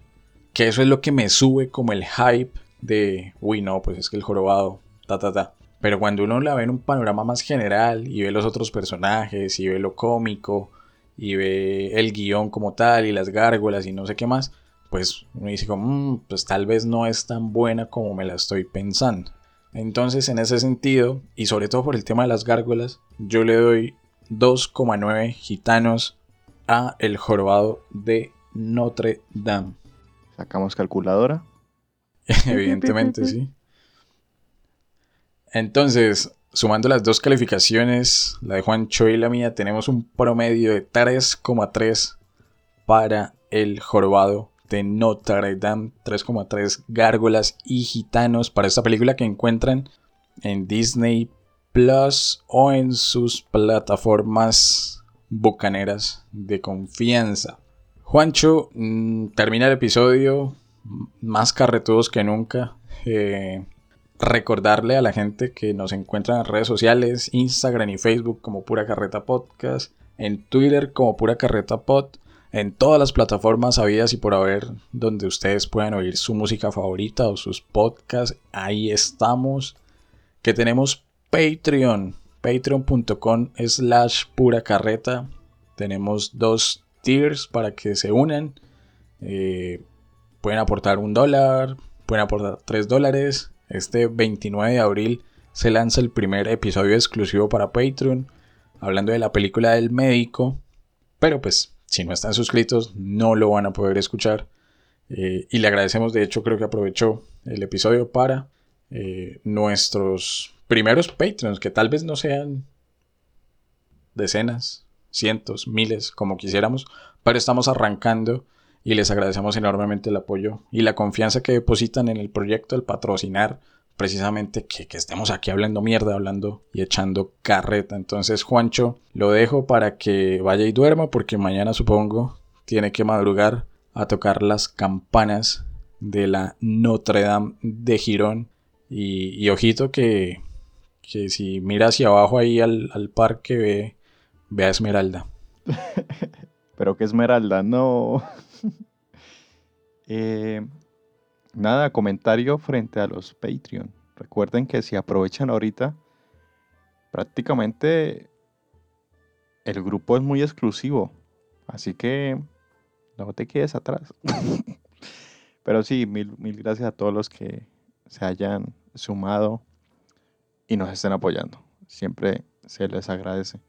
Que eso es lo que me sube como el hype de, uy, no, pues es que el jorobado, ta, ta, ta. Pero cuando uno la ve en un panorama más general y ve los otros personajes y ve lo cómico y ve el guion como tal y las gárgolas y no sé qué más, pues uno dice como, mm, pues tal vez no es tan buena como me la estoy pensando. Entonces en ese sentido, y sobre todo por el tema de las gárgolas, yo le doy 2,9 gitanos a El Jorobado de Notre Dame. ¿Sacamos calculadora? Evidentemente, sí. Entonces, Sumando las dos calificaciones, la de Juancho y la mía, tenemos un promedio de 3,3 para el jorobado de Notre Dame, 3,3 gárgolas y gitanos para esta película que encuentran en Disney Plus o en sus plataformas bucaneras de confianza. Juancho mm, termina el episodio más carretudos que nunca. Eh, recordarle a la gente que nos encuentra en redes sociales, Instagram y Facebook como Pura Carreta Podcast, en Twitter como Pura Carreta Pod, en todas las plataformas habidas y por haber donde ustedes puedan oír su música favorita o sus podcasts, ahí estamos. Que tenemos Patreon, patreon.com slash pura carreta. Tenemos dos tiers para que se unan. Eh, pueden aportar un dólar, pueden aportar tres dólares. Este 29 de abril se lanza el primer episodio exclusivo para Patreon, hablando de la película del médico. Pero pues, si no están suscritos, no lo van a poder escuchar. Eh, y le agradecemos, de hecho, creo que aprovechó el episodio para eh, nuestros primeros Patreons, que tal vez no sean decenas, cientos, miles, como quisiéramos, pero estamos arrancando y les agradecemos enormemente el apoyo y la confianza que depositan en el proyecto, el patrocinar precisamente que, estemos aquí hablando mierda, hablando y echando carreta. Entonces, Juancho, lo dejo para que vaya y duerma porque mañana supongo tiene que madrugar a tocar las campanas de la Notre Dame de Girón. Y, ojito que, que, si mira hacia abajo ahí al, al parque ve, ve a Esmeralda. Pero que Esmeralda, no. Eh, nada, comentario frente a los Patreon. Recuerden que si aprovechan ahorita, prácticamente el grupo es muy exclusivo. Así que no te quedes atrás. Pero sí, mil, mil gracias a todos los que se hayan sumado y nos estén apoyando. Siempre se les agradece.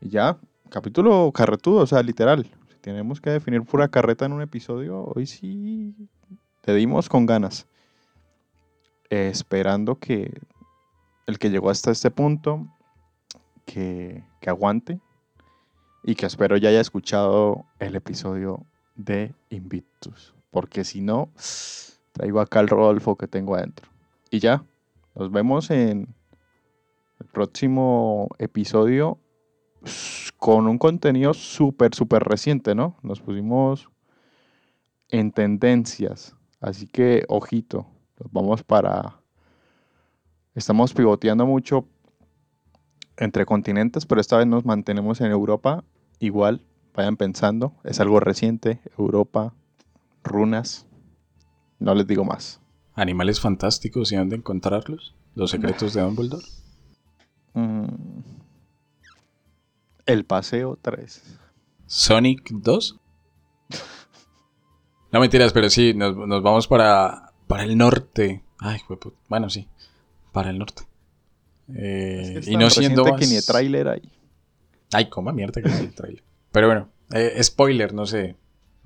Y ya, capítulo carretudo, o sea, literal tenemos que definir pura carreta en un episodio, hoy sí te dimos con ganas. esperando que el que llegó hasta este punto, que, que aguante y que espero ya haya escuchado el episodio de Invictus. Porque si no, traigo acá el Rodolfo que tengo adentro. Y ya, nos vemos en el próximo episodio con un contenido súper, súper reciente, ¿no? Nos pusimos en tendencias. Así que, ojito, vamos para... Estamos pivoteando mucho entre continentes, pero esta vez nos mantenemos en Europa. Igual, vayan pensando, es algo reciente. Europa, runas, no les digo más. Animales fantásticos y dónde encontrarlos. Los secretos de Dumbledore. Mm. El Paseo 3. Sonic 2. No mentiras, pero sí, nos, vamos para, para el norte. Ay, bueno, sí, para el norte. Eh, y no siendo más... que ni trailer ahí. Ay, cómo mierda que el trailer. Pero bueno, eh, spoiler, no sé,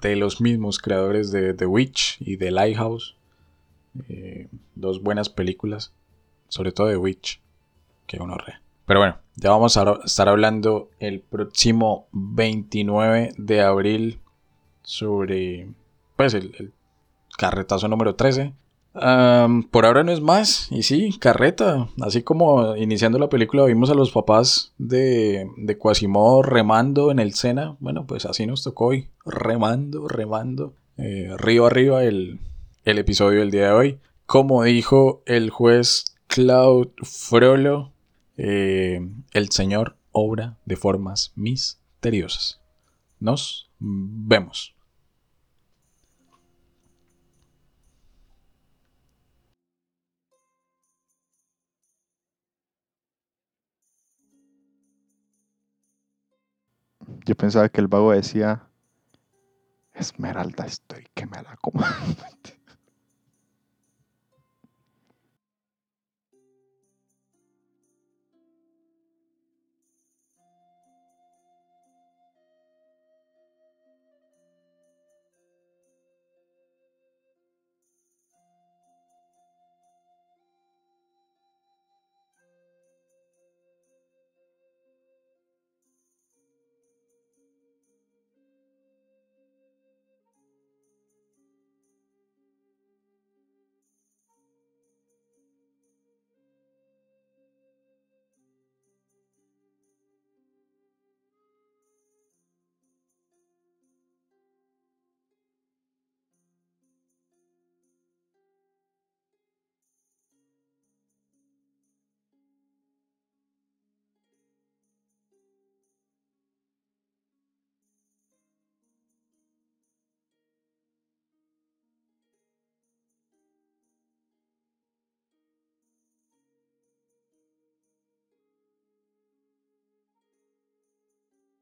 de los mismos creadores de The Witch y de Lighthouse. Eh, dos buenas películas, sobre todo The Witch, que uno re. Pero bueno, ya vamos a estar hablando el próximo 29 de abril sobre pues el, carretazo número 13. por ahora no es más, y sí, carreta. Así como iniciando la película vimos a los papás de, de Quasimodo remando en el Sena. Bueno, pues así nos tocó hoy, remando, remando, eh, río arriba el, el episodio del día de hoy. Como dijo el juez Claude Frollo, eh, el Señor obra de formas misteriosas. Nos vemos. Yo pensaba que el vago decía, Esmeralda estoy que me la como.